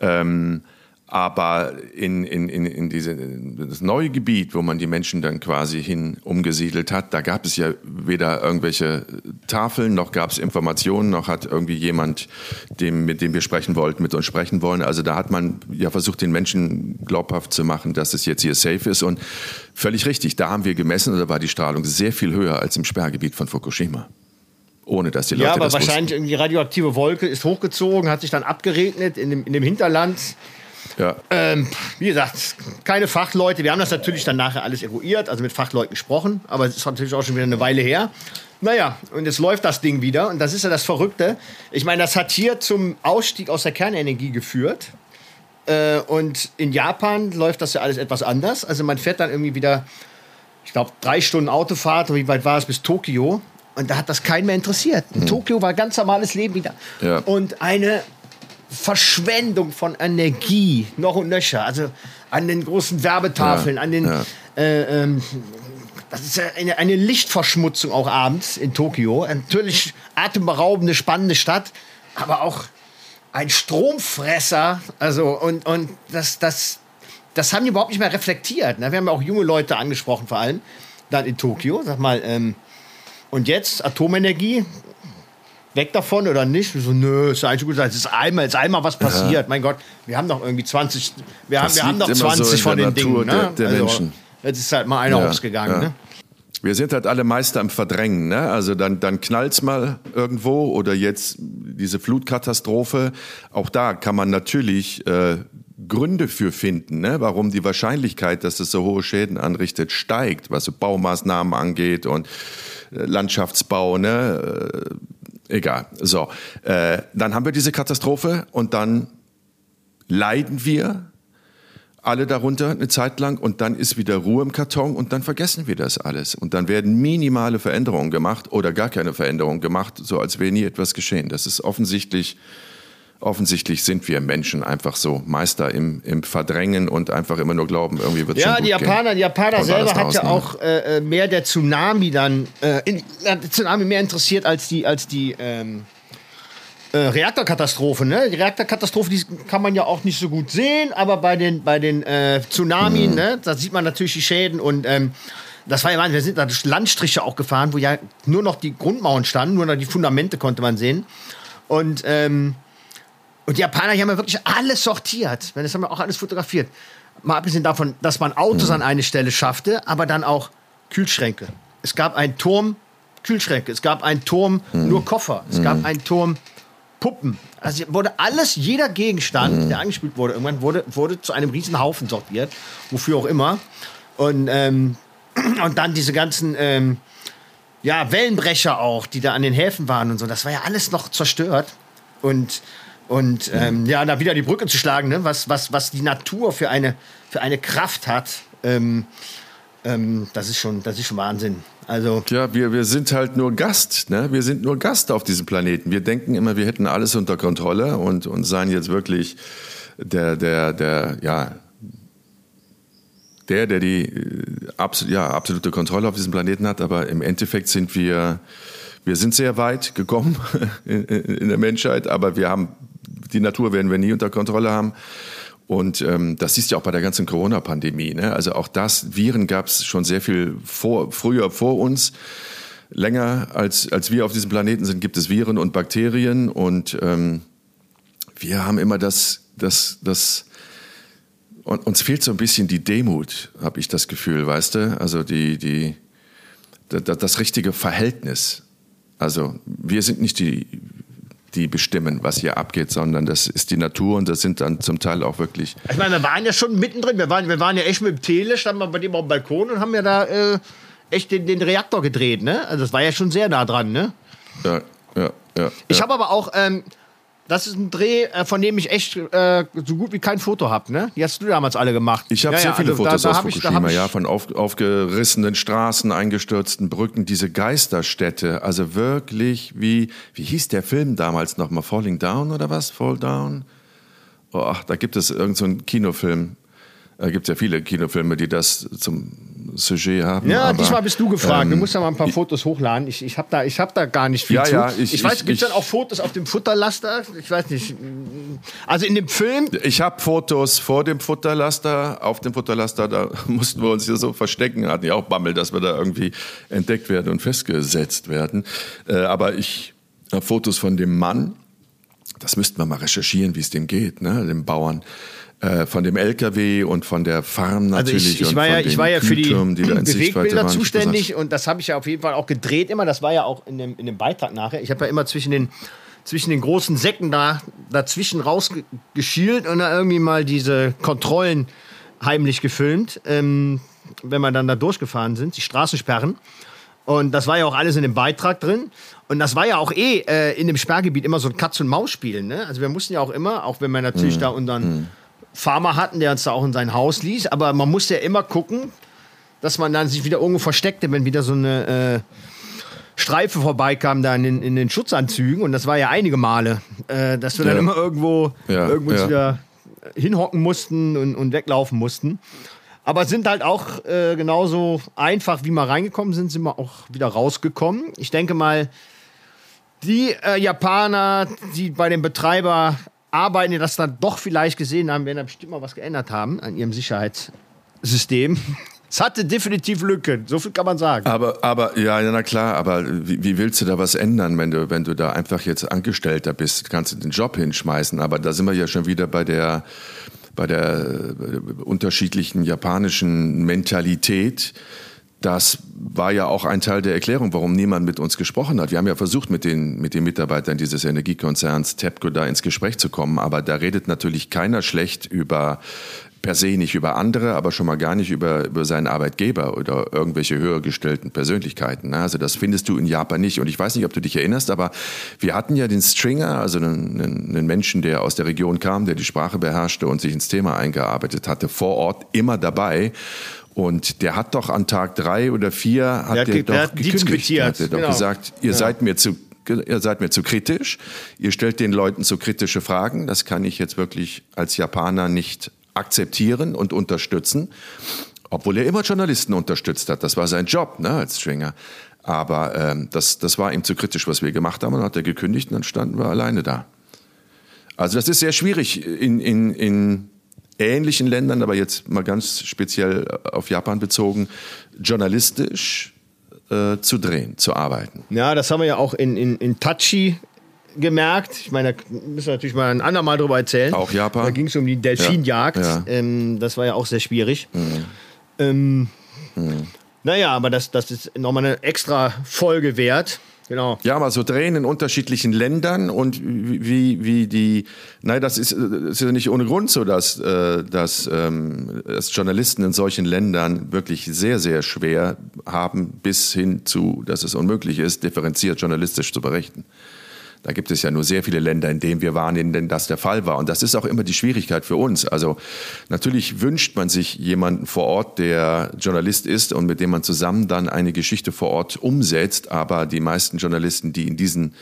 Ähm, aber in, in, in, in diese, das neue Gebiet, wo man die Menschen dann quasi hin umgesiedelt hat, da gab es ja weder irgendwelche Tafeln, noch gab es Informationen, noch hat irgendwie jemand, dem, mit dem wir sprechen wollten, mit uns sprechen wollen. Also da hat man ja versucht, den Menschen glaubhaft zu machen, dass es jetzt hier safe ist. Und völlig richtig, da haben wir gemessen und da war die Strahlung sehr viel höher als im Sperrgebiet von Fukushima. Ohne dass die Leute Ja, aber wahrscheinlich irgendwie radioaktive Wolke ist hochgezogen, hat sich dann abgeregnet in dem, in dem Hinterland. Ja. Ähm, wie gesagt, keine Fachleute. Wir haben das natürlich dann nachher alles eruiert, also mit Fachleuten gesprochen, aber es ist natürlich auch schon wieder eine Weile her. Naja, und jetzt läuft das Ding wieder und das ist ja das Verrückte. Ich meine, das hat hier zum Ausstieg aus der Kernenergie geführt. Äh, und in Japan läuft das ja alles etwas anders. Also man fährt dann irgendwie wieder, ich glaube, drei Stunden Autofahrt, wie weit war es bis Tokio? Und da hat das keinen mehr interessiert. In Tokio war ganz normales Leben wieder. Ja. Und eine Verschwendung von Energie, noch und nöcher. Also an den großen Werbetafeln, Ja, an den. ja. Äh, ähm, das ist ja eine, eine Lichtverschmutzung auch abends in Tokio. Natürlich atemberaubende, spannende Stadt, aber auch ein Stromfresser. Also, und, und das, das, das haben die überhaupt nicht mehr reflektiert. Ne? Wir haben ja auch junge Leute angesprochen, vor allem dann in Tokio. Sag mal, ähm, und jetzt Atomenergie, weg davon oder nicht? So, nö, ist eigentlich gut. Es ist einmal, ist einmal was passiert. Mein Gott, wir haben doch irgendwie 20, wir haben, wir haben so 20 in von den Natur Dingen. Ne? der- der Menschen. Jetzt ist halt mal einer Ja, ausgegangen. ja. Ne? Wir sind halt alle Meister im Verdrängen. Ne? Also dann, dann knallt's mal irgendwo oder jetzt diese Flutkatastrophe. Auch da kann man natürlich äh, Gründe für finden, ne? warum die Wahrscheinlichkeit, dass es so hohe Schäden anrichtet, steigt, was so Baumaßnahmen angeht und äh, Landschaftsbau. Ne? Egal. So, äh, dann haben wir diese Katastrophe und dann leiden wir alle darunter eine Zeit lang und dann ist wieder Ruhe im Karton und dann vergessen wir das alles. Und dann werden minimale Veränderungen gemacht oder gar keine Veränderungen gemacht, so als wäre nie etwas geschehen. Das ist offensichtlich, offensichtlich sind wir Menschen einfach so Meister im, im Verdrängen und einfach immer nur glauben, irgendwie wird es Ja, schon die gut Japaner, gehen. die Japaner Und selber hat ja draußen. auch äh, äh, mehr der Tsunami dann, äh, in, hat der Tsunami mehr interessiert als die, als die ähm, äh, Reaktorkatastrophe. Ne? Die Reaktorkatastrophe, die kann man ja auch nicht so gut sehen, aber bei den, bei den äh, Tsunami, Mhm. ne, da sieht man natürlich die Schäden und ähm, das war ja, wir sind da durch Landstriche auch gefahren, wo ja nur noch die Grundmauern standen, nur noch die Fundamente konnte man sehen. Und ähm, Und die Japaner, die haben ja wirklich alles sortiert. Das haben wir auch alles fotografiert. Mal abgesehen davon, dass man Autos mhm. an eine Stelle schaffte, aber dann auch Kühlschränke. Es gab einen Turm Kühlschränke, es gab einen Turm mhm. nur Koffer, es mhm. gab einen Turm Puppen. Also wurde alles, jeder Gegenstand, mhm. der angespielt wurde, irgendwann wurde, wurde zu einem riesen Haufen sortiert, wofür auch immer. Und, ähm, und dann diese ganzen ähm, ja, Wellenbrecher auch, die da an den Häfen waren und so, das war ja alles noch zerstört. Und und ähm, ja, da wieder die Brücke zu schlagen, ne? was, was, was die Natur für eine, für eine Kraft hat, ähm, ähm, das, ist schon, das ist schon Wahnsinn. Also ja, wir, wir sind halt nur Gast. Ne? Wir sind nur Gast auf diesem Planeten. Wir denken immer, wir hätten alles unter Kontrolle und, und seien jetzt wirklich der, der, der, ja, der, der die äh, absolut, ja, absolute Kontrolle auf diesem Planeten hat. Aber im Endeffekt sind wir, wir sind sehr weit gekommen in, in der Menschheit, aber wir haben die Natur werden wir nie unter Kontrolle haben. Und ähm, das siehst du auch bei der ganzen Corona-Pandemie. Ne? Also auch das, Viren gab es schon sehr viel vor, früher vor uns. Länger als, als wir auf diesem Planeten sind, gibt es Viren und Bakterien. Und ähm, wir haben immer das, das, das, und uns fehlt so ein bisschen die Demut, habe ich das Gefühl, weißt du? Also die, die, das, das richtige Verhältnis. Also wir sind nicht die, die bestimmen, was hier abgeht, sondern das ist die Natur und das sind dann zum Teil auch wirklich. Ich meine, wir waren ja schon mittendrin. Wir waren, wir waren ja echt mit dem Tele, standen wir bei dem auf dem Balkon und haben ja da äh, echt den, den Reaktor gedreht, ne? Also das war ja schon sehr nah dran, ne? Ja, ja, ja. Ich ja. habe aber auch, ähm, das ist ein Dreh, äh, von dem ich echt äh, so gut wie kein Foto habe, ne? Die hast du damals alle gemacht. Ich habe ja, sehr ja, viele also Fotos da, da aus Fukushima, ja, von auf, aufgerissenen Straßen, eingestürzten Brücken, diese Geisterstädte, also wirklich wie, wie hieß der Film damals nochmal, Falling Down oder was? Fall Down? Oh, ach, da gibt es irgendeinen so Kinofilm, da gibt es ja viele Kinofilme, die das zum Sujet haben. Ja, diesmal bist du gefragt. Ähm, du musst ja mal ein paar Fotos hochladen. Ich, ich habe da, hab da gar nicht viel ja, zu. Ja, ich, ich weiß, gibt es dann auch Fotos auf dem Futterlaster? Ich weiß nicht. Also in dem Film. Ich habe Fotos vor dem Futterlaster. Auf dem Futterlaster, da mussten wir uns ja so verstecken. Hatten ja auch Bammel, dass wir da irgendwie entdeckt werden und festgesetzt werden. Äh, aber ich habe Fotos von dem Mann. Das müssten wir mal recherchieren, wie es dem geht, ne, dem Bauern äh, von dem LKW und von der Farm natürlich. Also ich, ich war ja, ich war ja für die, Bewegbilder zuständig und das habe ich ja auf jeden Fall auch gedreht immer. Das war ja auch in dem, in dem Beitrag nachher. Ich habe ja immer zwischen den, zwischen den großen Säcken da dazwischen rausgeschielt und da irgendwie mal diese Kontrollen heimlich gefilmt, ähm, wenn wir dann da durchgefahren sind, die Straßensperren. Und das war ja auch alles in dem Beitrag drin. Und das war ja auch eh äh, in dem Sperrgebiet immer so ein Katz-und-Maus-Spiel. Ne? Also wir mussten ja auch immer, auch wenn wir natürlich mhm. da unseren mhm. Farmer hatten, der uns da auch in sein Haus ließ. Aber man musste ja immer gucken, dass man dann sich wieder irgendwo versteckte, wenn wieder so eine äh, Streife vorbeikam da in den, in den, Schutzanzügen. Und das war ja einige Male, äh, dass wir ja. dann immer irgendwo, ja, irgendwo ja. wieder hinhocken mussten und, und, weglaufen mussten. Aber sind halt auch äh, genauso einfach, wie wir reingekommen sind, sind wir auch wieder rausgekommen. Ich denke mal, die äh, Japaner, die bei dem Betreiber arbeiten, die das dann doch vielleicht gesehen haben, werden da bestimmt mal was geändert haben an ihrem Sicherheitssystem. Es hatte definitiv Lücken, so viel kann man sagen. Aber, aber ja, na klar, aber wie, wie, willst du da was ändern, wenn du, wenn du da einfach jetzt Angestellter bist? Kannst du den Job hinschmeißen? Aber da sind wir ja schon wieder bei der, bei der unterschiedlichen japanischen Mentalität das war ja auch ein Teil der Erklärung, warum niemand mit uns gesprochen hat. Wir haben ja versucht, mit den, mit den Mitarbeitern dieses Energiekonzerns TEPCO da ins Gespräch zu kommen, aber da redet natürlich keiner schlecht über per se nicht über andere, aber schon mal gar nicht über, über seinen Arbeitgeber oder irgendwelche höher gestellten Persönlichkeiten. Ne? Also das findest du in Japan nicht. Und ich weiß nicht, ob du dich erinnerst, aber wir hatten ja den Stringer, also einen, einen Menschen, der aus der Region kam, der die Sprache beherrschte und sich ins Thema eingearbeitet hatte, vor Ort immer dabei. Und der hat doch an Tag drei oder vier hat der, der doch hat gekündigt. Hat er doch genau. gesagt, ihr ja. seid mir zu ihr seid mir zu kritisch, ihr stellt den Leuten zu kritische Fragen, das kann ich jetzt wirklich als Japaner nicht akzeptieren und unterstützen, obwohl er immer Journalisten unterstützt hat, das war sein Job ne, als Stringer. Aber ähm, das, das war ihm zu kritisch, was wir gemacht haben, und dann hat er gekündigt und dann standen wir alleine da. Also das ist sehr schwierig in, in, in ähnlichen Ländern, aber jetzt mal ganz speziell auf Japan bezogen, journalistisch äh, zu drehen, zu arbeiten. Ja, das haben wir ja auch in, in, in Tachi gemerkt, ich meine, da müssen wir natürlich mal ein andermal drüber erzählen. Auch Japan? Da ging es um die Delfinjagd. Ja, ja. Ähm, das war ja auch sehr schwierig. Ähm, Naja, aber das, das ist nochmal eine extra Folge wert. Genau. Ja, aber so drehen in unterschiedlichen Ländern und wie, wie die, nein, das ist, ist ja nicht ohne Grund so, dass, äh, dass, ähm, dass Journalisten in solchen Ländern wirklich sehr, sehr schwer haben, bis hin zu, dass es unmöglich ist, differenziert journalistisch zu berichten. Da gibt es ja nur sehr viele Länder, in denen wir waren, in denen das der Fall war. Und das ist auch immer die Schwierigkeit für uns. Also natürlich wünscht man sich jemanden vor Ort, der Journalist ist und mit dem man zusammen dann eine Geschichte vor Ort umsetzt. Aber die meisten Journalisten, die in diesen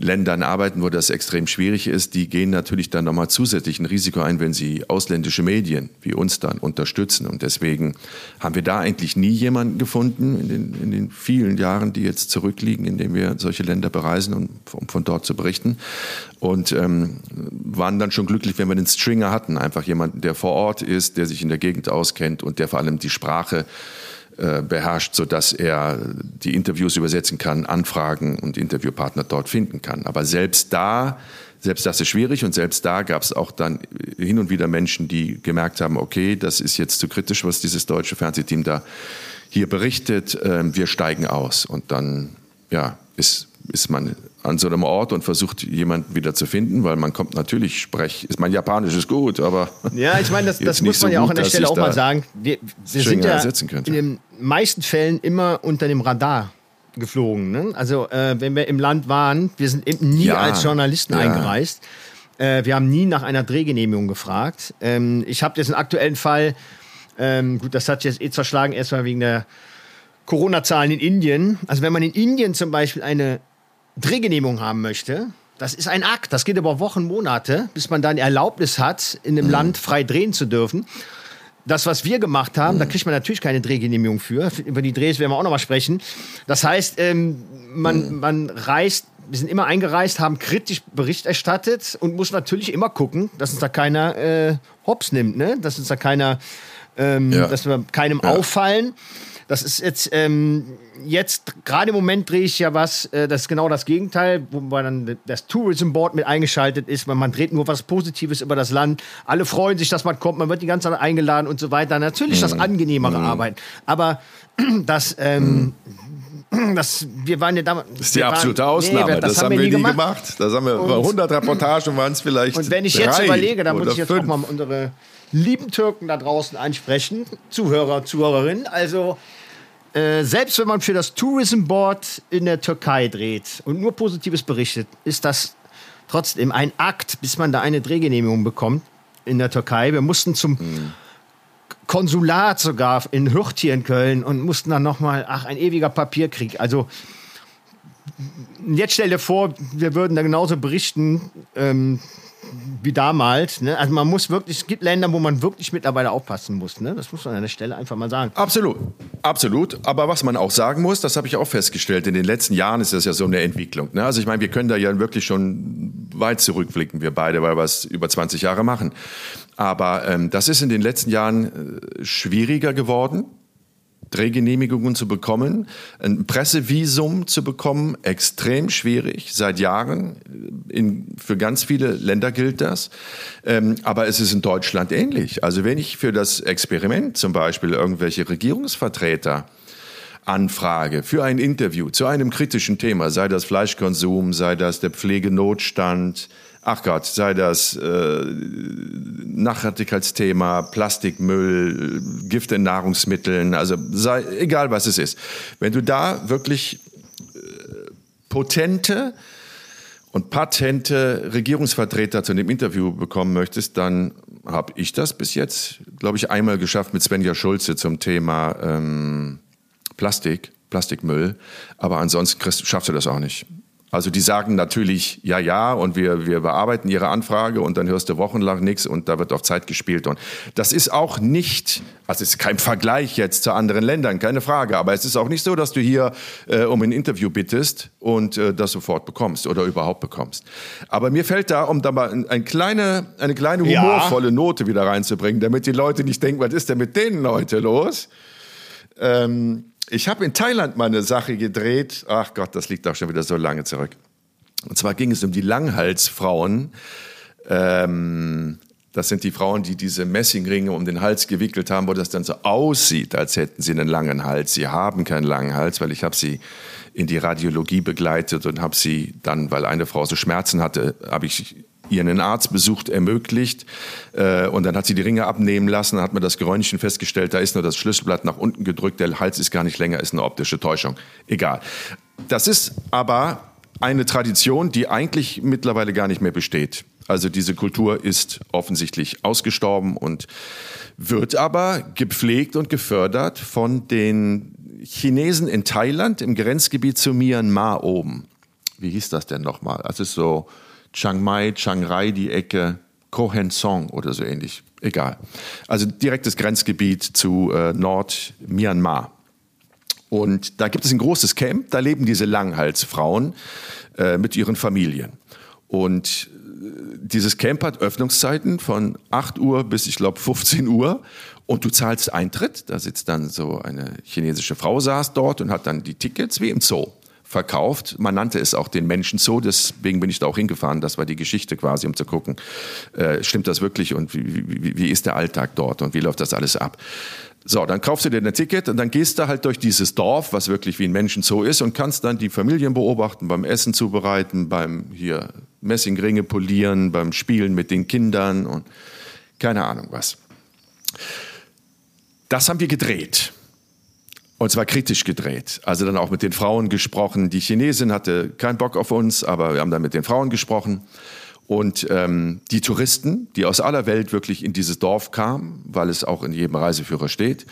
Ländern arbeiten, wo das extrem schwierig ist, die gehen natürlich dann nochmal zusätzlich ein Risiko ein, wenn sie ausländische Medien wie uns dann unterstützen. Und deswegen haben wir da eigentlich nie jemanden gefunden in den, in den vielen Jahren, die jetzt zurückliegen, in denen wir solche Länder bereisen, um, um von dort zu berichten. Und ähm, waren dann schon glücklich, wenn wir den Stringer hatten. Einfach jemanden, der vor Ort ist, der sich in der Gegend auskennt und der vor allem die Sprache äh, beherrscht, sodass er die Interviews übersetzen kann, Anfragen und Interviewpartner dort finden kann. Aber selbst da, selbst das ist schwierig und selbst da gab es auch dann hin und wieder Menschen, die gemerkt haben, okay, das ist jetzt zu kritisch, was dieses deutsche Fernsehteam da hier berichtet, ähm, wir steigen aus. Und dann, ja, ist, ist man an so einem Ort und versucht, jemanden wieder zu finden, weil man kommt natürlich, sprech, ist mein Japanisch ist gut, aber. Ja, ich meine, das, das muss man so ja auch an der Stelle auch mal sagen. Wir, wir sind ja in den meisten Fällen immer unter dem Radar geflogen. Ne? Also, äh, wenn wir im Land waren, wir sind eben nie ja, als Journalisten ja. eingereist. Äh, wir haben nie nach einer Drehgenehmigung gefragt. Ähm, ich habe jetzt einen aktuellen Fall, ähm, gut, das hat jetzt eh zerschlagen, erstmal wegen der Corona-Zahlen in Indien. Also, wenn man in Indien zum Beispiel eine Drehgenehmigung haben möchte, das ist ein Akt. Das geht über Wochen, Monate, bis man dann Erlaubnis hat, in einem mhm. Land frei drehen zu dürfen. Das, was wir gemacht haben, mhm. da kriegt man natürlich keine Drehgenehmigung für. Über die Drehs werden wir auch noch mal sprechen. Das heißt, ähm, man, mhm. man reist, wir sind immer eingereist, haben kritisch Bericht erstattet und muss natürlich immer gucken, dass uns da keiner äh, hops nimmt, ne? dass uns da keiner, ähm, ja. dass wir keinem ja. auffallen. Das ist jetzt, ähm, jetzt gerade im Moment drehe ich ja was, äh, das ist genau das Gegenteil, wo dann das Tourism Board mit eingeschaltet ist, weil man dreht nur was Positives über das Land. Alle freuen sich, dass man kommt, man wird die ganze Zeit eingeladen und so weiter. Natürlich das mhm. angenehmere mhm. Arbeiten. Aber das, ähm, das, wir waren ja damals. Das ist die absolute waren, Ausnahme. Nee, das, das, haben wir nie gemacht. gemacht. Das haben wir und, 100 Reportagen waren es vielleicht. Und wenn ich jetzt überlege, dann muss ich jetzt fünf. auch mal unsere lieben Türken da draußen ansprechen, Zuhörer, Zuhörerinnen. Also äh, selbst wenn man für das Tourism Board in der Türkei dreht und nur Positives berichtet, ist das trotzdem ein Akt, bis man da eine Drehgenehmigung bekommt in der Türkei. Wir mussten zum mhm. Konsulat sogar in Hürth hier in Köln und mussten dann nochmal, ach, ein ewiger Papierkrieg. Also jetzt stell dir vor, wir würden da genauso berichten, ähm, wie damals. Ne? Also man muss wirklich, es gibt Länder, wo man wirklich mittlerweile aufpassen muss. Ne? Das muss man an der Stelle einfach mal sagen. Absolut, absolut. Aber was man auch sagen muss, das habe ich auch festgestellt, in den letzten Jahren ist das ja so eine Entwicklung. Ne? Also ich meine, wir können da ja wirklich schon weit zurückblicken, wir beide, weil wir es über 20 Jahre machen. Aber ähm, das ist in den letzten Jahren äh, schwieriger geworden Drehgenehmigungen zu bekommen, ein Pressevisum zu bekommen, extrem schwierig, seit Jahren. In, für ganz viele Länder gilt das. Ähm, aber es ist in Deutschland ähnlich. Also wenn ich für das Experiment zum Beispiel irgendwelche Regierungsvertreter anfrage für ein Interview zu einem kritischen Thema, sei das Fleischkonsum, sei das der Pflegenotstand, ach Gott, sei das äh, Nachhaltigkeitsthema, Plastikmüll, Gift in Nahrungsmitteln, also sei, egal was es ist. Wenn du da wirklich äh, potente und patente Regierungsvertreter zu dem Interview bekommen möchtest, dann habe ich das bis jetzt, glaube ich, einmal geschafft mit Svenja Schulze zum Thema ähm, Plastik, Plastikmüll. Aber ansonsten schaffst du das auch nicht. Also die sagen natürlich ja, ja und wir, wir bearbeiten ihre Anfrage und dann hörst du wochenlang nichts und da wird auf Zeit gespielt. Und das ist auch nicht, also es ist kein Vergleich jetzt zu anderen Ländern, keine Frage, aber es ist auch nicht so, dass du hier äh, um ein Interview bittest und äh, das sofort bekommst oder überhaupt bekommst. Aber mir fällt da, um da mal ein, kleine, eine kleine humorvolle ja. Note wieder reinzubringen, damit die Leute nicht denken, was ist denn mit denen Leute los? Ähm, ich habe in Thailand mal eine Sache gedreht. Ach Gott, das liegt auch schon wieder so lange zurück. Und zwar ging es um die Langhalsfrauen. Ähm, das sind die Frauen, die diese Messingringe um den Hals gewickelt haben, wo das dann so aussieht, als hätten sie einen langen Hals. Sie haben keinen langen Hals, weil ich habe sie in die Radiologie begleitet und habe sie dann, weil eine Frau so Schmerzen hatte, habe ich ihr einen Arzt besucht, ermöglicht. Äh, und dann hat sie die Ringe abnehmen lassen, hat mir das Geräuschchen festgestellt, da ist nur das Schlüsselblatt nach unten gedrückt, der Hals ist gar nicht länger, ist eine optische Täuschung. Egal. Das ist aber eine Tradition, die eigentlich mittlerweile gar nicht mehr besteht. Also diese Kultur ist offensichtlich ausgestorben und wird aber gepflegt und gefördert von den Chinesen in Thailand im Grenzgebiet zu Myanmar oben. Wie hieß das denn nochmal? Das ist so Chiang Mai, Chiang Rai, die Ecke, Kohen Song oder so ähnlich. Egal. Also direktes Grenzgebiet zu äh, Nord-Myanmar. Und da gibt es ein großes Camp, da leben diese Langhalsfrauen äh, mit ihren Familien. Und dieses Camp hat Öffnungszeiten von 8 Uhr bis, ich glaube, 15 Uhr. Und du zahlst Eintritt. Da sitzt dann so eine chinesische Frau, saß dort und hat dann die Tickets wie im Zoo verkauft. Man nannte es auch den Menschen Zoo, deswegen bin ich da auch hingefahren. Das war die Geschichte quasi, um zu gucken, äh, stimmt das wirklich und wie, wie, wie ist der Alltag dort und wie läuft das alles ab. So, dann kaufst du dir ein Ticket und dann gehst du halt durch dieses Dorf, was wirklich wie ein Menschenzoo ist und kannst dann die Familien beobachten, beim Essen zubereiten, beim hier Messingringe polieren, beim Spielen mit den Kindern und keine Ahnung was. Das haben wir gedreht. Und zwar kritisch gedreht. Also dann auch mit den Frauen gesprochen. Die Chinesin hatte keinen Bock auf uns, aber wir haben dann mit den Frauen gesprochen. Und ähm, die Touristen, die aus aller Welt wirklich in dieses Dorf kamen, weil es auch in jedem Reiseführer steht,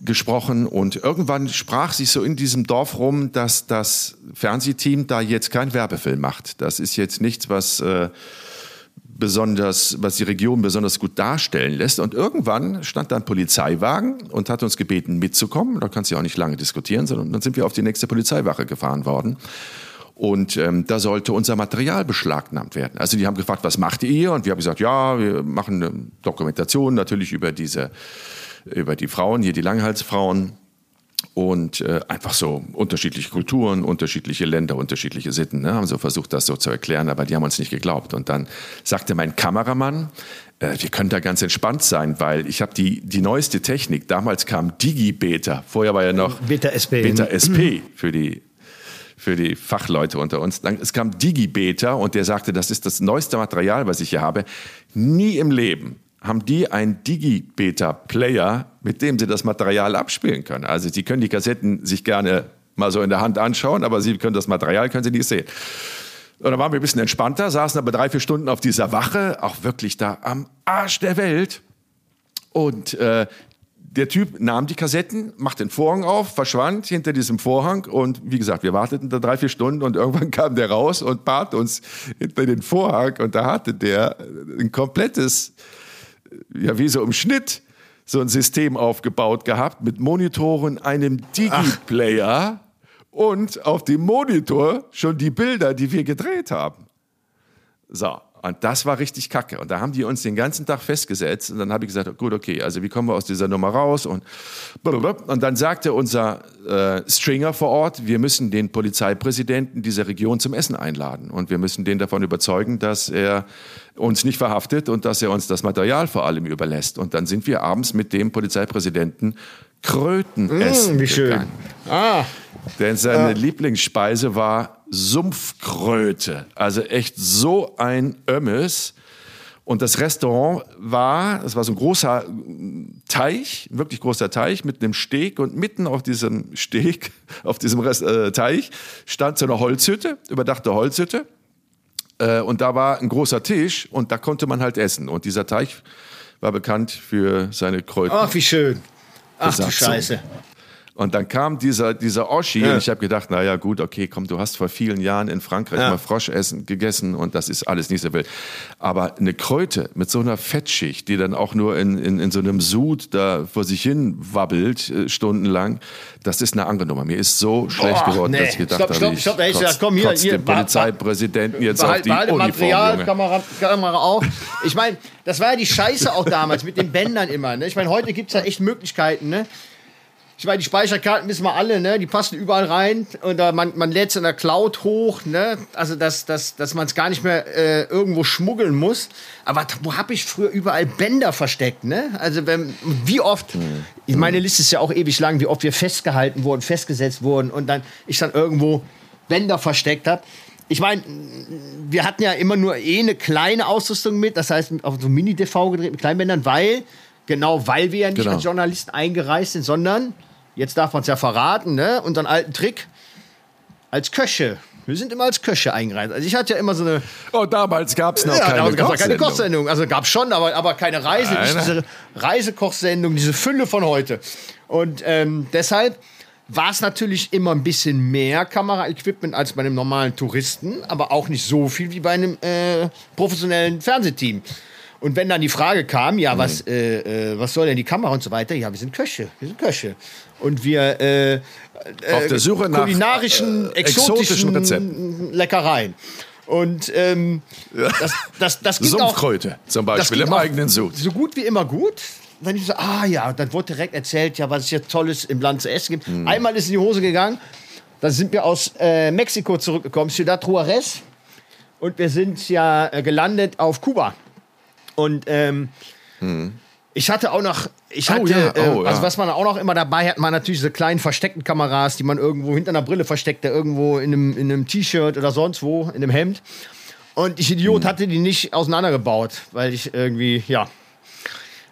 gesprochen. Und irgendwann sprach sich so in diesem Dorf rum, dass das Fernsehteam da jetzt kein Werbefilm macht. Das ist jetzt nichts, was äh, besonders, was die Region besonders gut darstellen lässt. Und irgendwann stand da ein Polizeiwagen und hat uns gebeten, mitzukommen. Da kannst du ja auch nicht lange diskutieren, sondern dann sind wir auf die nächste Polizeiwache gefahren worden. Und ähm, da sollte unser Material beschlagnahmt werden. Also die haben gefragt, was macht ihr? Und wir haben gesagt, ja, wir machen eine Dokumentation natürlich über diese, über die Frauen, hier die Langhalsfrauen. Und äh, einfach so unterschiedliche Kulturen, unterschiedliche Länder, unterschiedliche Sitten. Ne? Haben so versucht, das so zu erklären, aber die haben uns nicht geglaubt. Und dann sagte mein Kameramann, äh, wir können da ganz entspannt sein, weil ich habe die, die neueste Technik. Damals kam Digi-Beta. Vorher war ja noch Beta SP. Beta SP für die für die Fachleute unter uns. Dann, es kam Digibeta und der sagte, das ist das neueste Material, was ich hier habe. Nie im Leben haben die einen Digibeta-Player, mit dem sie das Material abspielen können. Also sie können die Kassetten sich gerne mal so in der Hand anschauen, aber sie können das Material können sie nicht sehen. Und dann waren wir ein bisschen entspannter, saßen aber drei, vier Stunden auf dieser Wache, auch wirklich da am Arsch der Welt. Und äh, der Typ nahm die Kassetten, machte den Vorhang auf, verschwand hinter diesem Vorhang und wie gesagt, wir warteten da drei, vier Stunden und irgendwann kam der raus und bat uns hinter den Vorhang und da hatte der ein komplettes, ja wie so im Schnitt, so ein System aufgebaut gehabt mit Monitoren, einem Digi-Player und auf dem Monitor schon die Bilder, die wir gedreht haben. So, und das war richtig kacke. Und da haben die uns den ganzen Tag festgesetzt. Und dann habe ich gesagt, gut, okay, also wie kommen wir aus dieser Nummer raus? Und, und dann sagte unser äh, Stringer vor Ort, wir müssen den Polizeipräsidenten dieser Region zum Essen einladen. Und wir müssen den davon überzeugen, dass er uns nicht verhaftet und dass er uns das Material vor allem überlässt. Und dann sind wir abends mit dem Polizeipräsidenten Kröten mmh, essen wie schön. gegangen. Ah. Denn seine ah. Lieblingsspeise war Sumpfkröte. Also echt so ein Ömmes. Und das Restaurant war, es war so ein großer Teich, wirklich großer Teich mit einem Steg und mitten auf diesem Steg, auf diesem Rest, äh, Teich stand so eine Holzhütte, überdachte Holzhütte. Äh, und da war ein großer Tisch und da konnte man halt essen. Und dieser Teich war bekannt für seine Kräuter. Ach, wie schön. Ach du Scheiße. Und dann kam dieser, dieser Oschi ja. und ich habe gedacht, naja gut, okay, komm, du hast vor vielen Jahren in Frankreich ja. mal Frosch essen, gegessen und das ist alles nicht so wild. Aber eine Kröte mit so einer Fettschicht, die dann auch nur in, in, in so einem Sud da vor sich hin wabbelt, äh, stundenlang, das ist eine andere Nummer. Mir ist so schlecht geworden, nee. dass ich gedacht habe, ich stopp, stopp, kotz, komm hier, hier, den Polizeipräsidenten jetzt behalt, auf die behalt Uniform, Material, Kamera, Kamera auf. Ich meine, das war ja die Scheiße auch damals mit den Bändern immer. Ne? Ich meine, heute gibt es ja echt Möglichkeiten, ne? Ich meine, die Speicherkarten wissen wir alle, ne? Die passen überall rein und uh, man, man lädt es in der Cloud hoch, ne? Also dass, dass, dass man es gar nicht mehr äh, irgendwo schmuggeln muss. Aber wo habe ich früher überall Bänder versteckt, ne? Also wenn, wie oft, mhm. meine Liste ist ja auch ewig lang, wie oft wir festgehalten wurden, festgesetzt wurden und dann ich dann irgendwo Bänder versteckt habe. Ich meine, wir hatten ja immer nur eh eine kleine Ausrüstung mit, das heißt auf so Mini-DV gedreht mit Kleinbändern, weil Genau, weil wir ja nicht genau. als Journalisten eingereist sind, sondern, jetzt darf man es ja verraten, ne, unseren alten Trick, als Köche. Wir sind immer als Köche eingereist. Also ich hatte ja immer so eine. Oh, damals gab es noch ja, keine, Kochsendung. keine Kochsendung. Also gab es schon, aber, aber keine Reise, nicht diese Reisekochsendung, diese Fülle von heute. Und ähm, deshalb war es natürlich immer ein bisschen mehr Kameraequipment als bei einem normalen Touristen, aber auch nicht so viel wie bei einem äh, professionellen Fernsehteam. Und wenn dann die Frage kam, ja, was, mhm. äh, äh, was soll denn die Kamera und so weiter? Ja, wir sind Köche, wir sind Köche. Und wir äh, auf der Suche nach kulinarischen, äh, exotischen, exotischen Rezepten. Leckereien. Und ähm, das, das, das ging Sumpfkräute auch, zum Beispiel im eigenen Sud. So gut wie immer gut. Wenn ich so, ah ja, dann wurde direkt erzählt, ja, was es hier Tolles im Land zu essen gibt. Hm. Einmal ist in die Hose gegangen. Da sind wir aus äh, Mexiko zurückgekommen, Ciudad Juarez. Und wir sind ja äh, gelandet auf Kuba. Und ähm, hm. ich hatte auch noch, ich oh, hatte, ja. Äh, oh, äh, also was man auch noch immer dabei hat, man natürlich diese kleinen versteckten Kameras, die man irgendwo hinter einer Brille versteckt, irgendwo in einem, in einem T-Shirt oder sonst wo, in einem Hemd. Und ich Idiot hm. hatte die nicht auseinandergebaut, weil ich irgendwie, ja,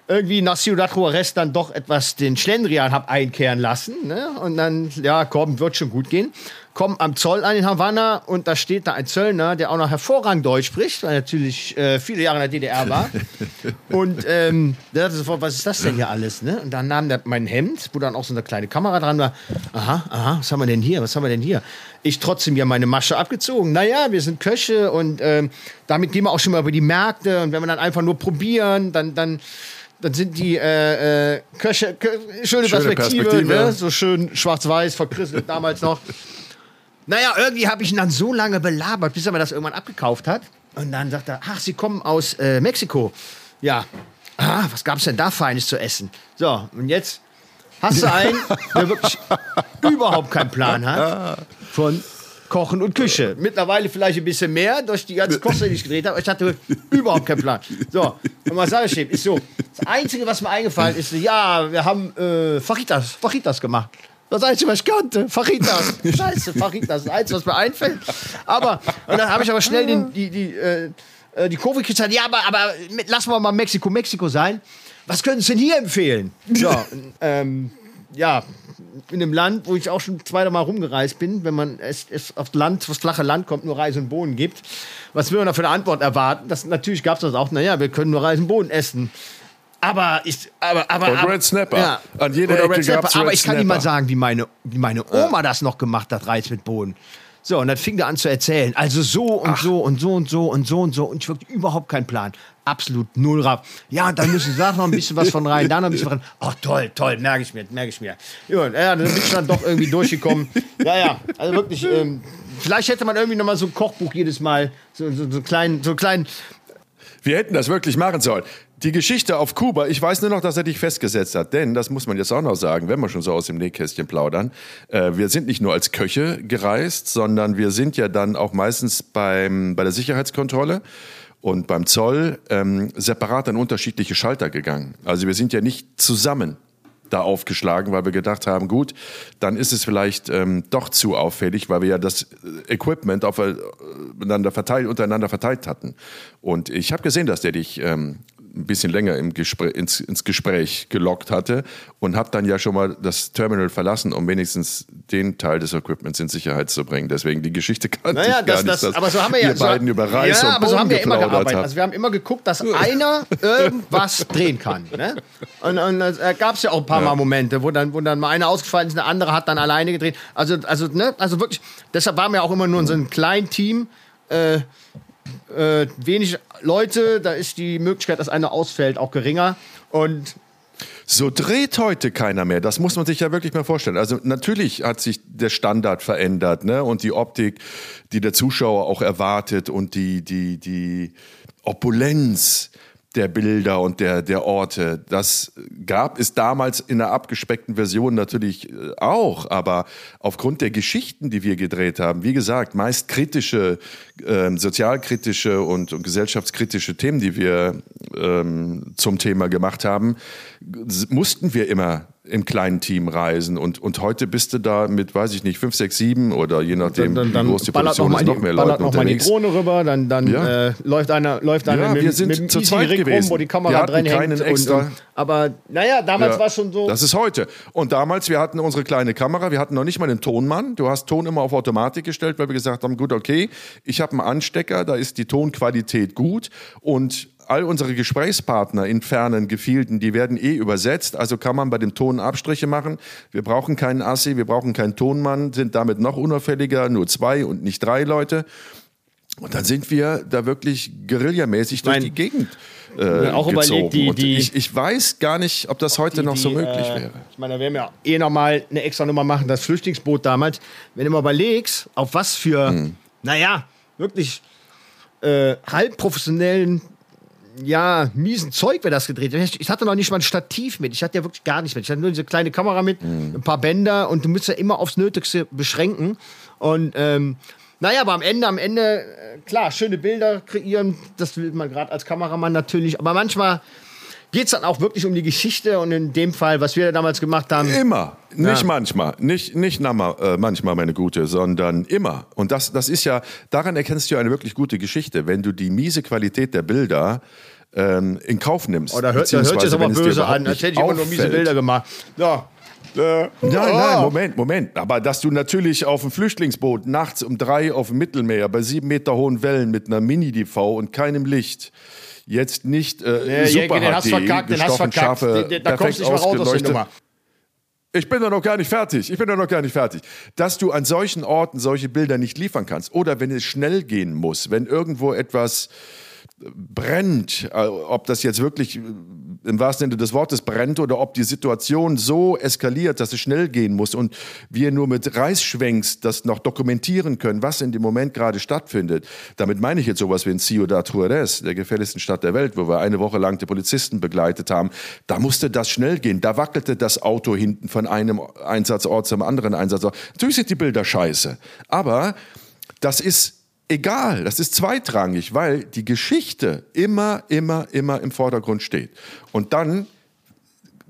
irgendwie nach Ciudad Juarez dann doch etwas den Schlendrian habe einkehren lassen. Ne? Und dann, ja, komm, wird schon gut gehen kommen am Zoll an in Havanna und da steht da ein Zöllner, der auch noch hervorragend Deutsch spricht, weil er natürlich äh, viele Jahre in der DDR war. und ähm, der dachte sofort, was ist das denn hier alles? Ne? Und dann nahm der mein Hemd, wo dann auch so eine kleine Kamera dran war. Aha, aha, was haben wir denn hier? Was haben wir denn hier? Ich trotzdem ja meine Masche abgezogen. Naja, wir sind Köche und ähm, damit gehen wir auch schon mal über die Märkte. Und wenn wir dann einfach nur probieren, dann, dann dann sind die äh, äh, Köche, schöne, schöne Perspektive, Perspektive. Ne? so schön schwarz-weiß verkrisselt damals noch. Naja, irgendwie habe ich ihn dann so lange belabert, bis er mir das irgendwann abgekauft hat. Und dann sagt er, ach, Sie kommen aus äh, Mexiko. Ja. Ah, was gab es denn da Feines zu essen? So, und jetzt hast du einen, der wirklich überhaupt keinen Plan hat von Kochen und Küche. Mittlerweile vielleicht ein bisschen mehr durch die ganze Kochsendung, die ich gedreht habe. Ich hatte überhaupt keinen Plan. So, und was sage ich dem? Ist so, das Einzige, was mir eingefallen ist, ja, wir haben äh, Fajitas, Fajitas gemacht. Das Einzige, was ich kannte, Fajitas. Scheiße, Fajitas. Das Einzige, was mir einfällt. Aber, und dann habe ich aber schnell den, die, die, äh, äh die Kurve gekriegt. Ja, aber, aber lassen wir mal Mexiko, Mexiko sein. Was können Sie denn hier empfehlen? So, ähm, ja, in einem Land, wo ich auch schon zweimal Mal rumgereist bin, wenn man es, es auf Land, das flache Land kommt, nur Reis und Bohnen gibt. Was will man da für eine Antwort erwarten? Das, natürlich gab es das auch, naja, wir können nur Reis und Bohnen essen. Aber ich, aber, aber, und Red Snapper. Ja. An jeder Oder Ecke gab's Aber ich kann Snapper. mal sagen, wie meine, wie meine Oma ja. das noch gemacht hat, Reis mit Bohnen. So, und dann fing er an zu erzählen. Also so und Ach. so und so und so und so und so. Und ich wirklich überhaupt keinen Plan. Absolut null Raff. Ja, und dann müssen Sie da noch ein bisschen was von rein, da noch ein bisschen von rein. Ach toll, toll, merke ich mir, merke ich mir. Ja, dann bin ich dann doch irgendwie durchgekommen. Ja, ja, also wirklich, ähm, vielleicht hätte man irgendwie noch mal so ein Kochbuch jedes Mal, so, so, so kleinen, so kleinen. Wir hätten das wirklich machen sollen. Die Geschichte auf Kuba, ich weiß nur noch, dass er dich festgesetzt hat, denn, das muss man jetzt auch noch sagen, wenn wir schon so aus dem Nähkästchen plaudern, äh, wir sind nicht nur als Köche gereist, sondern wir sind ja dann auch meistens beim, bei der Sicherheitskontrolle und beim Zoll ähm, separat an unterschiedliche Schalter gegangen. Also wir sind ja nicht zusammen da aufgeschlagen, weil wir gedacht haben, gut, dann ist es vielleicht ähm, doch zu auffällig, weil wir ja das Equipment aufeinander verteilt, untereinander verteilt hatten. Und ich habe gesehen, dass der dich ähm, ein bisschen länger im Gespräch, ins, ins Gespräch gelockt hatte und habe dann ja schon mal das Terminal verlassen, um wenigstens den Teil des Equipments in Sicherheit zu bringen. Deswegen die Geschichte kann naja, ich gar das, nicht, dass aber so haben wir ja, beiden so, über Reis ja, und aber so haben wir immer gearbeitet. Hat. Also wir haben immer geguckt, dass einer irgendwas drehen kann. Ne? Und, und da gab es ja auch ein paar ja. Mal Momente, wo dann, wo dann mal einer ausgefallen ist, der andere hat dann alleine gedreht. Also, also, ne? also wirklich, deshalb waren wir auch immer nur in so einem kleinen Team. Äh, äh, wenig Leute, da ist die Möglichkeit, dass einer ausfällt, auch geringer. Und so dreht heute keiner mehr. Das muss man sich ja wirklich mal vorstellen. Also natürlich hat sich der Standard verändert, ne? Und die Optik, die der Zuschauer auch erwartet und die, die, die Opulenz der Bilder und der, der Orte. Das gab es damals in einer abgespeckten Version natürlich äh, auch, aber aufgrund der Geschichten, die wir gedreht haben, wie gesagt, meist kritische, ähm, sozialkritische und, und, gesellschaftskritische Themen, die wir ähm, zum Thema gemacht haben, mussten wir immer im kleinen Team reisen und, und heute bist du da mit, weiß ich nicht, fünf, sechs, sieben oder je nachdem, dann, dann, wie groß die Produktion ist, noch mehr Leute noch unterwegs. mal die Drohne rüber, dann, dann ja. äh, läuft einer, läuft einer ja, mit, wir sind mit zu zweit gewesen. rum, wo die Kamera drin hängt. Extra. Und, und, aber naja, damals ja, war es schon so. Das ist heute. Und damals, wir hatten unsere kleine Kamera, wir hatten noch nicht mal einen Tonmann. Du hast Ton immer auf Automatik gestellt, weil wir gesagt haben, gut, okay, ich habe einen Anstecker, da ist die Tonqualität gut und all unsere Gesprächspartner in fernen Gefilden, die werden eh übersetzt, also kann man bei dem Ton Abstriche machen. Wir brauchen keinen Assi, wir brauchen keinen Tonmann, sind damit noch unauffälliger, nur zwei und nicht drei Leute. Und dann sind wir da wirklich guerillamäßig durch die Gegend äh, auch gezogen. Überlegt, die, die, ich, ich, weiß gar nicht, ob das heute die, noch so möglich äh, wäre. Ich meine, da werden wir eh noch mal eine extra Nummer machen, das Flüchtlingsboot damals. Wenn du mal überlegst, auf was für, hm. naja, wirklich äh, halbprofessionellen ja, miesen Zeug, wäre das gedreht. Ich hatte noch nicht mal ein Stativ mit. Ich hatte ja wirklich gar nichts mit. Ich hatte nur diese kleine Kamera mit, mhm. ein paar Bänder und du musst ja immer aufs Nötigste beschränken. Und ähm, naja, aber am Ende, am Ende, äh, klar, schöne Bilder kreieren, das will man gerade als Kameramann natürlich. Aber manchmal geht es dann auch wirklich um die Geschichte und in dem Fall, was wir damals gemacht haben. Immer, nicht ja. manchmal, nicht, nicht na, äh, manchmal, meine Gute, sondern immer. Und das, das ist ja, daran erkennst du eine wirklich gute Geschichte, wenn du die miese Qualität der Bilder ähm, in Kauf nimmst. Oh, da hört, da hört jetzt aber böse an, als hätte ich immer nur miese Bilder gemacht. Ja. Äh, nein, nein, Moment, Moment. Aber dass du natürlich auf dem Flüchtlingsboot nachts um drei auf dem Mittelmeer bei sieben Meter hohen Wellen mit einer Mini-DV und keinem Licht jetzt nicht äh, ja, super den hast verkackt, den hast verkackt. Scharfe, da kommst du nicht mehr raus aus der Nummer. Ich bin da noch gar nicht fertig. Ich bin da noch gar nicht fertig. Dass du an solchen Orten solche Bilder nicht liefern kannst oder wenn es schnell gehen muss, wenn irgendwo etwas brennt, äh, ob das jetzt wirklich im wahrsten Sinne des Wortes brennt oder ob die Situation so eskaliert, dass es schnell gehen muss und wir nur mit Reißschwenks das noch dokumentieren können, was in dem Moment gerade stattfindet. Damit meine ich jetzt sowas wie in Ciudad Juarez, der gefährlichsten Stadt der Welt, wo wir eine Woche lang die Polizisten begleitet haben. Da musste das schnell gehen. Da wackelte das Auto hinten von einem Einsatzort zum anderen Einsatzort. Natürlich sind die Bilder scheiße, aber das ist egal, das ist zweitrangig, weil die Geschichte immer, immer, immer im Vordergrund steht. Und dann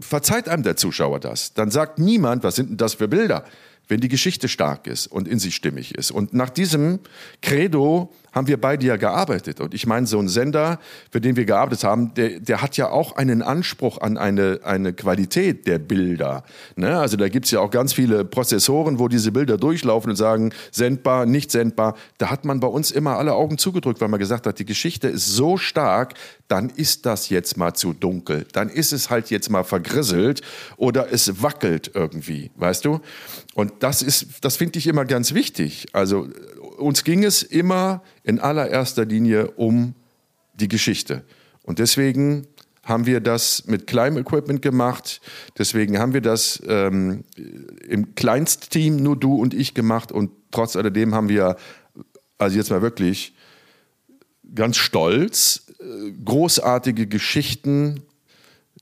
verzeiht einem der Zuschauer das. Dann sagt niemand, was sind denn das für Bilder, wenn die Geschichte stark ist und in sich stimmig ist. Und nach diesem Credo haben wir beide ja gearbeitet. Und ich meine, so ein Sender, für den wir gearbeitet haben, der, der hat ja auch einen Anspruch an eine, eine Qualität der Bilder. Ne? Also da gibt es ja auch ganz viele Prozessoren, wo diese Bilder durchlaufen und sagen, sendbar, nicht sendbar. Da hat man bei uns immer alle Augen zugedrückt, weil man gesagt hat, die Geschichte ist so stark, dann ist das jetzt mal zu dunkel. Dann ist es halt jetzt mal vergrisselt oder es wackelt irgendwie, weißt du? Und das ist, das finde ich immer ganz wichtig. Also uns ging es immer in allererster Linie um die Geschichte. Und deswegen haben wir das mit kleinem Equipment gemacht. Deswegen haben wir das ähm, im Kleinstteam nur du und ich gemacht. Und trotz alledem haben wir, also jetzt mal wirklich ganz stolz, äh, großartige Geschichten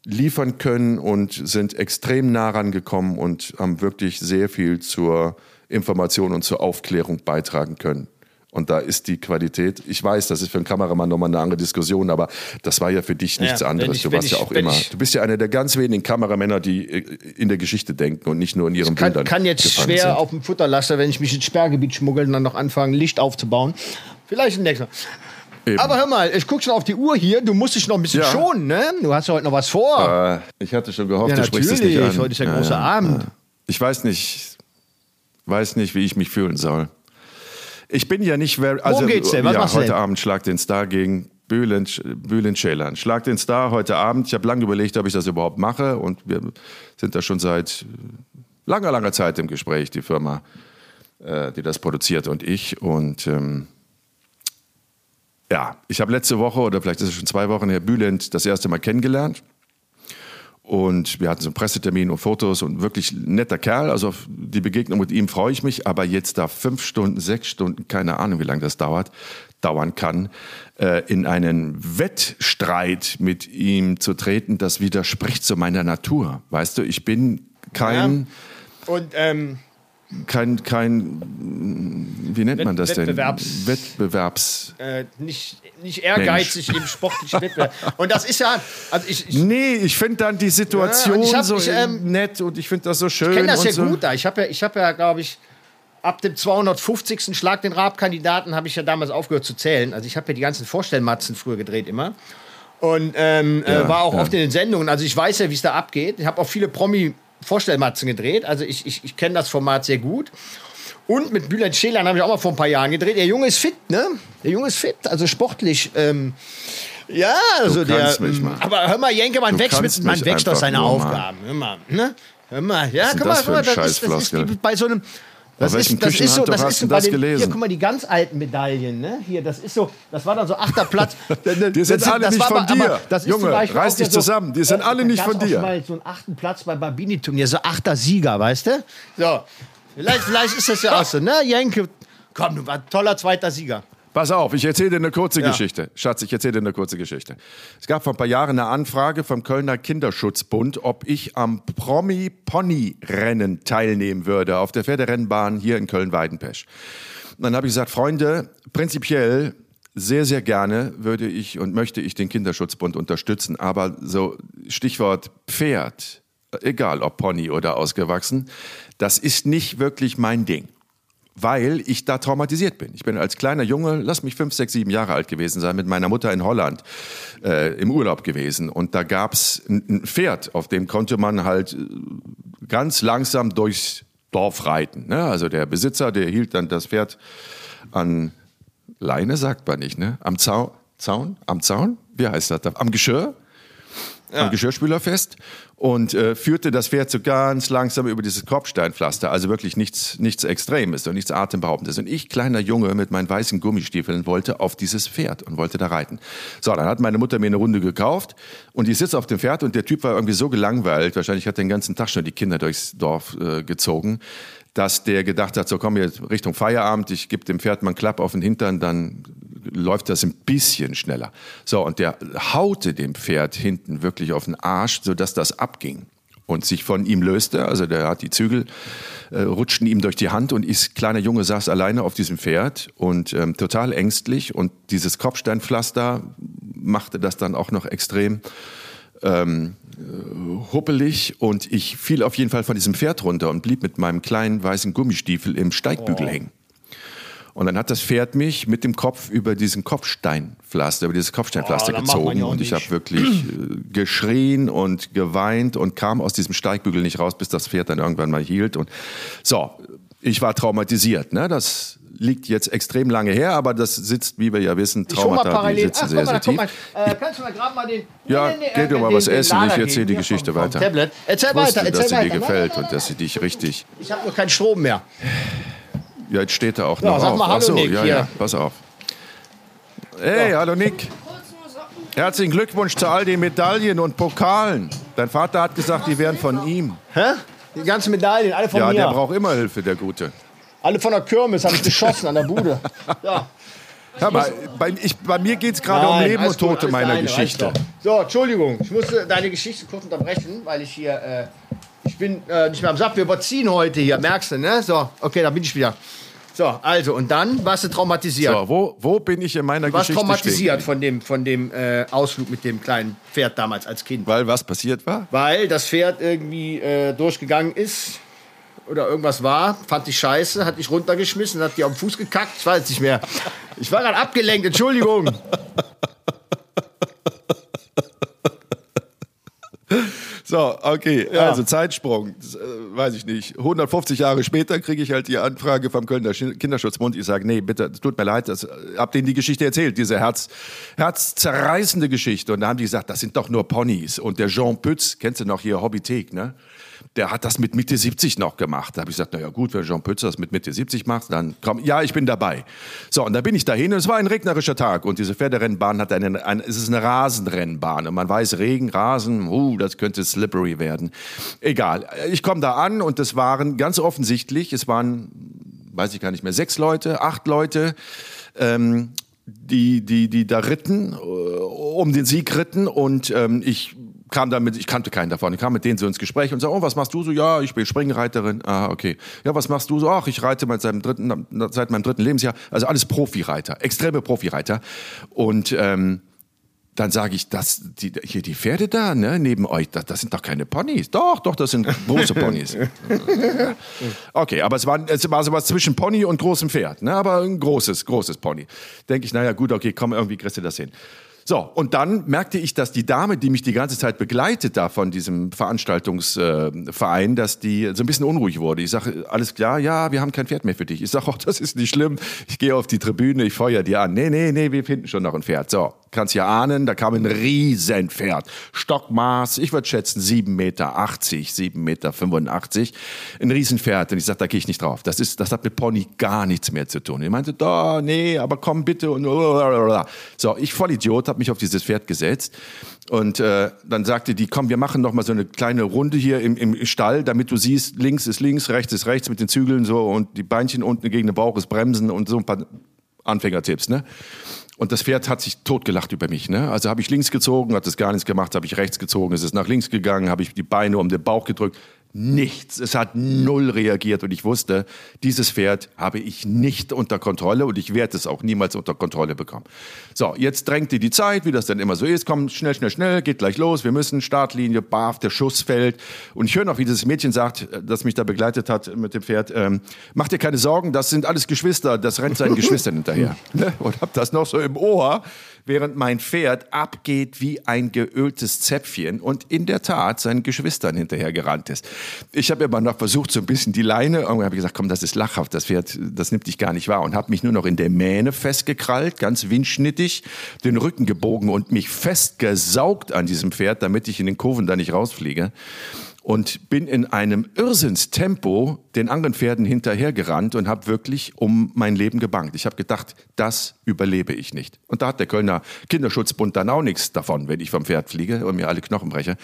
liefern können und sind extrem nah rangekommen und haben wirklich sehr viel zur Information und zur Aufklärung beitragen können. Und da ist die Qualität. Ich weiß, das ist für einen Kameramann nochmal eine andere Diskussion, aber das war ja für dich nichts ja, anderes. Ich, du warst ich, ja auch immer. Ich, du bist ja einer der ganz wenigen Kameramänner, die äh, in der Geschichte denken und nicht nur in ihren ich kann, Bildern. kann jetzt schwer sind. auf dem Futterlaster, wenn ich mich ins Sperrgebiet schmuggeln und dann noch anfangen, Licht aufzubauen. Vielleicht ein nächster. Eben. Aber hör mal, ich gucke schon auf die Uhr hier. Du musst dich noch ein bisschen ja. schonen, ne? Du hast ja heute noch was vor. Äh, ich hatte schon gehofft, ja, du sprichst es nicht an. Heute ist der große Abend. Ich weiß nicht, weiß nicht, wie ich mich fühlen soll. Ich bin ja nicht, also Worum geht's denn? Was ja, machst heute denn? Abend Schlag den Star gegen Bülent, Bülent Ceylan. Schlag den Star heute Abend. Ich habe lange überlegt, ob ich das überhaupt mache und wir sind da schon seit langer, langer Zeit im Gespräch, die Firma, äh, die das produziert und ich und ähm, ja, ich habe letzte Woche oder vielleicht ist es schon zwei Wochen her Bülent das erste Mal kennengelernt Und wir hatten so einen Pressetermin und Fotos und wirklich netter Kerl. Also auf die Begegnung mit ihm freue ich mich. Aber jetzt da fünf Stunden, sechs Stunden, keine Ahnung, wie lange das dauert, dauern kann, äh, in einen Wettstreit mit ihm zu treten, das widerspricht so meiner Natur. Weißt du, ich bin kein... Ja. Und ähm, kein, kein, wie nennt man das denn? Wettbewerbs. Äh, nicht, nicht ehrgeizig Mensch. im sportlichen Wettbewerb. Und das ist ja. Also ich, ich nee, ich finde dann die Situation ja, hab, so ich, ähm, nett und ich finde das so schön. Ich kenne das ja so. gut da. Ich habe ja, ich hab ja glaube ich, ab dem 250. Schlag den Rabkandidaten habe ich ja damals aufgehört zu zählen. Also ich habe ja die ganzen Vorstellmatzen früher gedreht immer. Und ähm, äh, ja, äh, war auch ja. oft in den Sendungen. Also ich weiß ja, wie es da abgeht. Ich habe auch viele Promi- Vorstellmatzen gedreht. Also ich, ich, ich kenne das Format sehr gut. Und mit Bülent Schelan habe ich auch mal vor ein paar Jahren gedreht. Der Junge ist fit, ne? Der Junge ist fit, also sportlich. Ähm, ja, also der. Aber hör mal, Jenke, man du wächst, mit, man wächst aus seinen Aufgaben. Hör mal, ne? Hör mal, ja, guck mal, guck mal, das, ist, das ist bei so einem. Das ist, das ist so, das ist so bei den, gelesen? hier, guck mal, die ganz alten Medaillen, ne? Hier, das ist so, das war dann so achter Platz. die sind alle das nicht von aber, dir. Aber Junge, reiß dich zusammen, die sind äh, alle nicht von dir. Mal so einen achten Platz bei Babini-Turnier, so achter Sieger, weißt du? So, vielleicht, vielleicht ist das ja auch so, ne? Jenke, komm, du warst toller zweiter Sieger. Pass auf, ich erzähle dir eine kurze ja. Geschichte. Schatz, ich erzähle dir eine kurze Geschichte. Es gab vor ein paar Jahren eine Anfrage vom Kölner Kinderschutzbund, ob ich am Promi-Pony-Rennen teilnehmen würde auf der Pferderennbahn hier in Köln-Weidenpesch. Dann habe ich gesagt, Freunde, prinzipiell sehr, sehr gerne würde ich und möchte ich den Kinderschutzbund unterstützen, aber so Stichwort Pferd, egal ob Pony oder ausgewachsen, das ist nicht wirklich mein Ding weil ich da traumatisiert bin. Ich bin als kleiner Junge, lass mich fünf, sechs, sieben Jahre alt gewesen sein, mit meiner Mutter in Holland äh, im Urlaub gewesen. Und da gab's ein, ein Pferd, auf dem konnte man halt äh, ganz langsam durchs Dorf reiten. Ne? Also der Besitzer, der hielt dann das Pferd an Leine, sagt man nicht, ne? Am Zaun, Zaun? Am Zaun? Wie heißt das? Am Geschirr? Ja. am Geschirrspüler fest und äh, führte das Pferd so ganz langsam über dieses Kopfsteinpflaster. Also wirklich nichts, nichts Extremes und nichts Atemberaubendes. Und ich, kleiner Junge mit meinen weißen Gummistiefeln, wollte auf dieses Pferd und wollte da reiten. So, dann hat meine Mutter mir eine Runde gekauft und ich sitze auf dem Pferd und der Typ war irgendwie so gelangweilt, wahrscheinlich hat den ganzen Tag schon die Kinder durchs Dorf äh, gezogen, dass der gedacht hat, so komm jetzt Richtung Feierabend, ich gebe dem Pferd mal einen Klapp auf den Hintern, dann läuft das ein bisschen schneller. So, und der haute dem Pferd hinten wirklich auf den Arsch, sodass das abging und sich von ihm löste. Also der hat die Zügel, äh, rutschten ihm durch die Hand und ich, kleiner Junge, saß alleine auf diesem Pferd und ähm, total ängstlich. Und dieses Kopfsteinpflaster machte das dann auch noch extrem ähm, äh, huppelig und ich fiel auf jeden Fall von diesem Pferd runter und blieb mit meinem kleinen weißen Gummistiefel im Steigbügel oh. hängen. Und dann hat das Pferd mich mit dem Kopf über diesen Kopfsteinpflaster, über dieses Kopfsteinpflaster oh, gezogen. und ich habe wirklich äh, geschrien und geweint und kam aus diesem Steigbügel nicht raus, bis das Pferd dann irgendwann mal hielt. Und so, ich war traumatisiert. Ne? Das liegt jetzt extrem lange her, aber das sitzt, wie wir ja wissen, Traumata, die sitzen Ach, sehr, sehr tief. Mal, äh, kannst du mal gerade mal den... Ja, nee, nee, geh dir mal was essen, ich erzähle die Geschichte vom, vom weiter. Tablet. Erzähl weiter, erzähl dass weiter. sie dir gefällt und dass sie dich richtig... Ich habe noch keinen Strom mehr. Ja, jetzt steht er auch noch ja, sag mal Hallo, so, Nick, ja, ja, pass auf. Hey, hallo Nick. Herzlichen Glückwunsch zu all den Medaillen und Pokalen. Dein Vater hat gesagt, die wären von ihm. Hä? Die ganzen Medaillen, alle von ja, mir. Ja, der braucht immer Hilfe, der Gute. Alle von der Kirmes habe ich geschossen an der Bude. Ja. Ja, bei, bei, ich, bei mir geht es gerade um Leben und Tod in meiner deine, Geschichte. So, Entschuldigung, ich musste deine Geschichte kurz unterbrechen, weil ich hier, äh, ich bin äh, nicht mehr am Saft, wir überziehen heute hier, merkst du, ne? So, okay, da bin ich wieder. So, also, und dann warst du traumatisiert. So, wo, wo bin ich in meiner du warst Geschichte traumatisiert von dem, von dem äh, Ausflug mit dem kleinen Pferd damals als Kind. Weil was passiert war? Weil das Pferd irgendwie äh, durchgegangen ist oder irgendwas war, fand ich scheiße, hat dich runtergeschmissen, hat dir auf den Fuß gekackt, ich weiß nicht mehr. Ich war gerade abgelenkt, Entschuldigung. So, okay, ja. also Zeitsprung. Äh, weiß ich nicht, 150 Jahre später kriege ich halt die Anfrage vom Kölner Kinderschutzbund. Ich sage, nee, bitte, tut mir leid, das, hab denen die Geschichte erzählt, diese Herz, herzzerreißende Geschichte. Und da haben die gesagt, das sind doch nur Ponys. Und der Jean Pütz, kennst du noch hier, Hobbythek, ne? Der hat das mit Mitte 70 noch gemacht. Da habe ich gesagt, naja gut, wenn Jean Pützer das mit Mitte 70 macht, dann komm, ja, ich bin dabei. So, und da bin ich dahin und es war ein regnerischer Tag und diese Pferderennbahn hat einen, ein, es ist eine Rasenrennbahn und man weiß, Regen, Rasen, uh, das könnte slippery werden. Egal, ich komme da an und es waren ganz offensichtlich, es waren, weiß ich gar nicht mehr, sechs Leute, acht Leute, ähm, die, die, die da ritten, äh, um den Sieg ritten und ähm, ich kam damit, ich kannte keinen davon, ich kam mit denen so ins Gespräch und so, oh, was machst du so? Ja, ich bin Springreiterin. Ah, okay. Ja, was machst du so? Ach, ich reite seit, meinem dritten, seit meinem dritten Lebensjahr. Also alles Profireiter, extreme Profireiter. Und ähm, dann sage ich, das, die, hier die Pferde da, ne, neben euch, das, das, sind doch keine Ponys. Doch, doch, das sind große Ponys. okay, aber es war, es war sowas zwischen Pony und großem Pferd, ne, aber ein großes, großes Pony. Denke ich, naja, gut, okay, komm, irgendwie kriegst du das hin. So, und dann merkte ich, dass die Dame, die mich die ganze Zeit begleitet da von diesem Veranstaltungsverein, dass die so ein bisschen unruhig wurde. Ich sage, alles klar, ja, wir haben kein Pferd mehr für dich. Ich sage, oh, das ist nicht schlimm. Ich gehe auf die Tribüne, ich feuer dir an. Nee, nee, nee, wir finden schon noch ein Pferd. So, kannst ja ahnen, da kam ein Riesenpferd. Stockmaß, ich würde schätzen 7,80 Meter, 7,85 Meter. Ein Riesenpferd. Und ich sage, da gehe ich nicht drauf. Das, ist, das hat mit Pony gar nichts mehr zu tun. Ich meinte, da, nee, aber komm bitte. Und so, ich Vollidiot, habe mich auf dieses Pferd gesetzt und äh, dann sagte die, komm, wir machen noch mal so eine kleine Runde hier im, im Stall, damit du siehst, links ist links, rechts ist rechts mit den Zügeln so und die Beinchen unten gegen den Bauch ist Bremsen und so ein paar Anfängertipps, ne? Und das Pferd hat sich totgelacht über mich. Ne? Also habe ich links gezogen, hat das gar nichts gemacht, habe ich rechts gezogen, ist es nach links gegangen, habe ich die Beine um den Bauch gedrückt nichts. Es hat null reagiert und ich wusste, dieses Pferd habe ich nicht unter Kontrolle und ich werde es auch niemals unter Kontrolle bekommen. So, jetzt drängte die Zeit, wie das dann immer so ist. Komm, schnell, schnell, schnell, geht gleich los. Wir müssen Startlinie, barf, der Schuss fällt. Und ich höre noch, wie dieses Mädchen sagt, das mich da begleitet hat mit dem Pferd, ähm, mach dir keine Sorgen, das sind alles Geschwister, das rennt seinen Geschwistern hinterher. Ne? Und hab das noch so im Ohr während mein Pferd abgeht wie ein geöltes Zäpfchen und in der Tat seinen Geschwistern hinterher gerannt ist. Ich habe immer noch versucht, so ein bisschen die Leine, irgendwann habe ich gesagt, komm, das ist lachhaft, das Pferd, das nimmt dich gar nicht wahr und habe mich nur noch in der Mähne festgekrallt, ganz windschnittig, den Rücken gebogen und mich festgesaugt an diesem Pferd, damit ich in den Kurven da nicht rausfliege und bin in einem Irrsinnstempo den anderen Pferden hinterhergerannt und habe wirklich um mein Leben gebangt. Ich habe gedacht, das überlebe ich nicht. Und da hat der Kölner Kinderschutzbund dann auch nichts davon, wenn ich vom Pferd fliege und mir alle Knochen breche.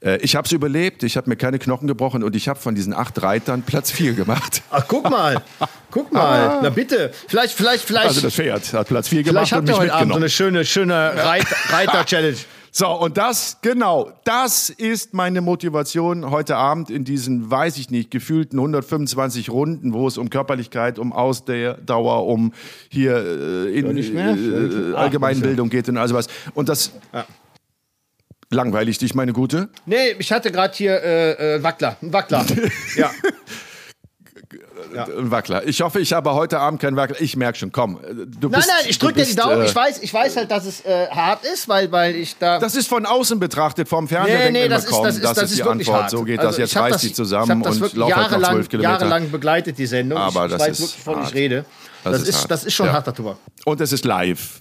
Äh, ich habe es überlebt, ich habe mir keine Knochen gebrochen und ich habe von diesen acht Reitern Platz vier gemacht. Ach, guck mal, guck mal. Ah. Na bitte, vielleicht, vielleicht, vielleicht. Also das Pferd hat Platz vier gemacht vielleicht und mich heute Abend so eine schöne, schöne Reiter-Challenge. So, und das, genau, das ist meine Motivation heute Abend in diesen, weiß ich nicht, gefühlten 125 Runden, wo es um Körperlichkeit, um Ausdauer, um hier äh, in äh, Allgemeinbildung geht und also was. Und das. Ja. Langweilig dich, meine Gute? Nee, ich hatte gerade hier äh, äh, Wackler. Wackler. ja. Ja. ein Wackler. Ich hoffe, ich habe heute Abend keinen Wackler. Ich merke schon, komm. Du nein, bist, nein, ich drücke dir die Daumen. Äh, ich, weiß, ich weiß halt, dass es äh, hart ist, weil, weil ich da. Das ist von außen betrachtet, vom Fernseher. Nee, nee, das, ist, das, ist, das, das ist die Antwort. Hart. So geht also das. Jetzt reißt die zusammen und laufe halt noch zwölf Kilometer. jahrelang begleitet, die Sendung. Aber ich, das weiß ist wirklich, wovon ich rede. Das, das, ist, das ist schon ja. harter Tour. Und es ist live.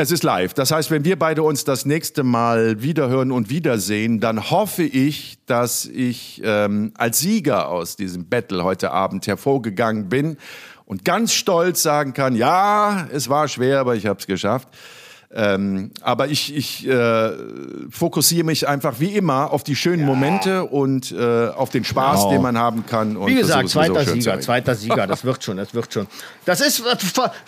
Es ist live. Das heißt, wenn wir beide uns das nächste Mal wiederhören und wiedersehen, dann hoffe ich, dass ich ähm, als Sieger aus diesem Battle heute Abend hervorgegangen bin und ganz stolz sagen kann, ja, es war schwer, aber ich habe es geschafft. Ähm, aber ich, ich äh, fokussiere mich einfach wie immer auf die schönen ja. Momente und äh, auf den Spaß, genau. den man haben kann. Wie gesagt, zweiter Sieger, zweiter Sieger, das wird schon, das wird schon. Das ist äh,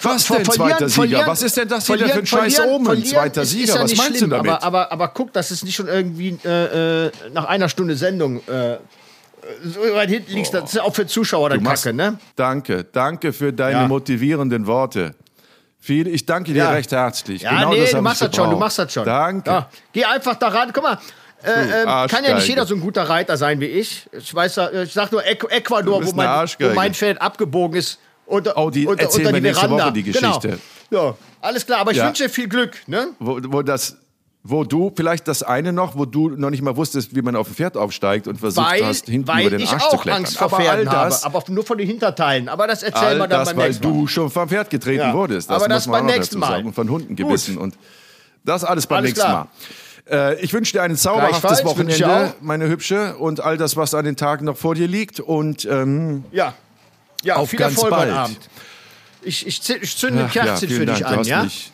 was denn zweiter Sieger? Was ist denn das hier für ein scheiß Omen? Zweiter Sieger, ja was meinst schlimm, du damit? Aber, aber, aber guck, das ist nicht schon irgendwie äh, äh nach einer Stunde Sendung äh, so weit hinten liegst, das ist auch für Zuschauer dann Kacke, ne? Danke, danke für deine ja. motivierenden Worte. Viel, ich danke dir ja. recht herzlich. Ja, genau nee, das du machst das schon, du machst das schon. Danke. Ja, geh einfach da rein. Guck mal, äh, äh, kann ja nicht jeder so ein guter Reiter sein wie ich. Ich weiß, ich sag nur Ecuador, wo mein, wo mein Pferd abgebogen ist. Unter, oh, die unter, erzählen unter die wir nächste Woche die Geschichte. Genau. Ja, alles klar, aber ich ja. wünsche dir viel Glück. Ne? Wo, wo das wo du vielleicht das eine noch, wo du noch nicht mal wusstest, wie man auf ein Pferd aufsteigt und versucht Weil, hast, hinten weil über den Arsch zu klettern. Angst vor aber all das, habe, aber nur von den Hinterteilen. Aber das erzählen wir dann das, beim weil nächsten Mal. du schon vom Pferd getreten Ja. wurdest. Das Aber das beim nächsten Mal. Und von Hunden Gut. gebissen und das alles beim Alles nächsten klar. Mal. Äh, ich wünsche dir ein zauberhaftes Wochenende, meine Hübsche, und all das, was an den Tagen noch vor dir liegt. Und ähm, Ja. Ja, Auf viel ganz Erfolg bald. Abend. Ich, ich, zü- ich zünde ein ach ja, für Dank. dich du an, ja? mich,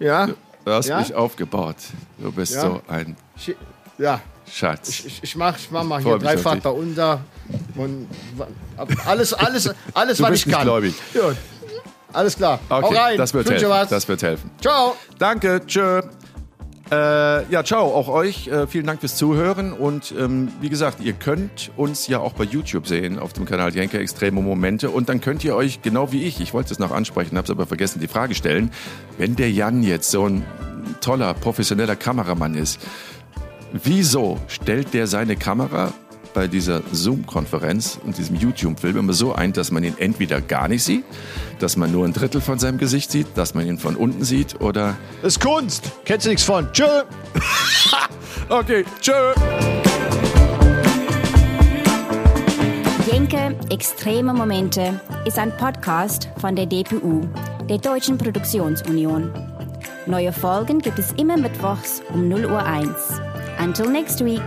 Ja. Du hast Ja? mich aufgebaut. Du bist Ja? so ein Ich, ja. Schatz. Ich, ich mach, ich mach mal hier drei bei unter. Und alles, alles, alles, Du was bist ich kann. gläubig. Gut. Alles klar. Hau Okay, rein. das wird Ich helfen. Das wird helfen. Ciao. Danke, tschö. Äh, ja, ciao, auch euch. Äh, vielen Dank fürs Zuhören. Und ähm, wie gesagt, ihr könnt uns ja auch bei YouTube sehen, auf dem Kanal Jenke Extreme Momente. Und dann könnt ihr euch, genau wie ich, ich wollte es noch ansprechen, habe es aber vergessen, die Frage stellen. Wenn der Jan jetzt so ein toller, professioneller Kameramann ist, wieso stellt der seine Kamera bei dieser Zoom-Konferenz und diesem YouTube-Film immer so ein, dass man ihn entweder gar nicht sieht, dass man nur ein Drittel von seinem Gesicht sieht, dass man ihn von unten sieht oder Das ist Kunst. Kennst du nichts von. Tschö. Okay, tschö. Jenke Extreme Momente ist ein Podcast von der DPU, der Deutschen Produktionsunion. Neue Folgen gibt es immer mittwochs um 0 Uhr 1. Until next week.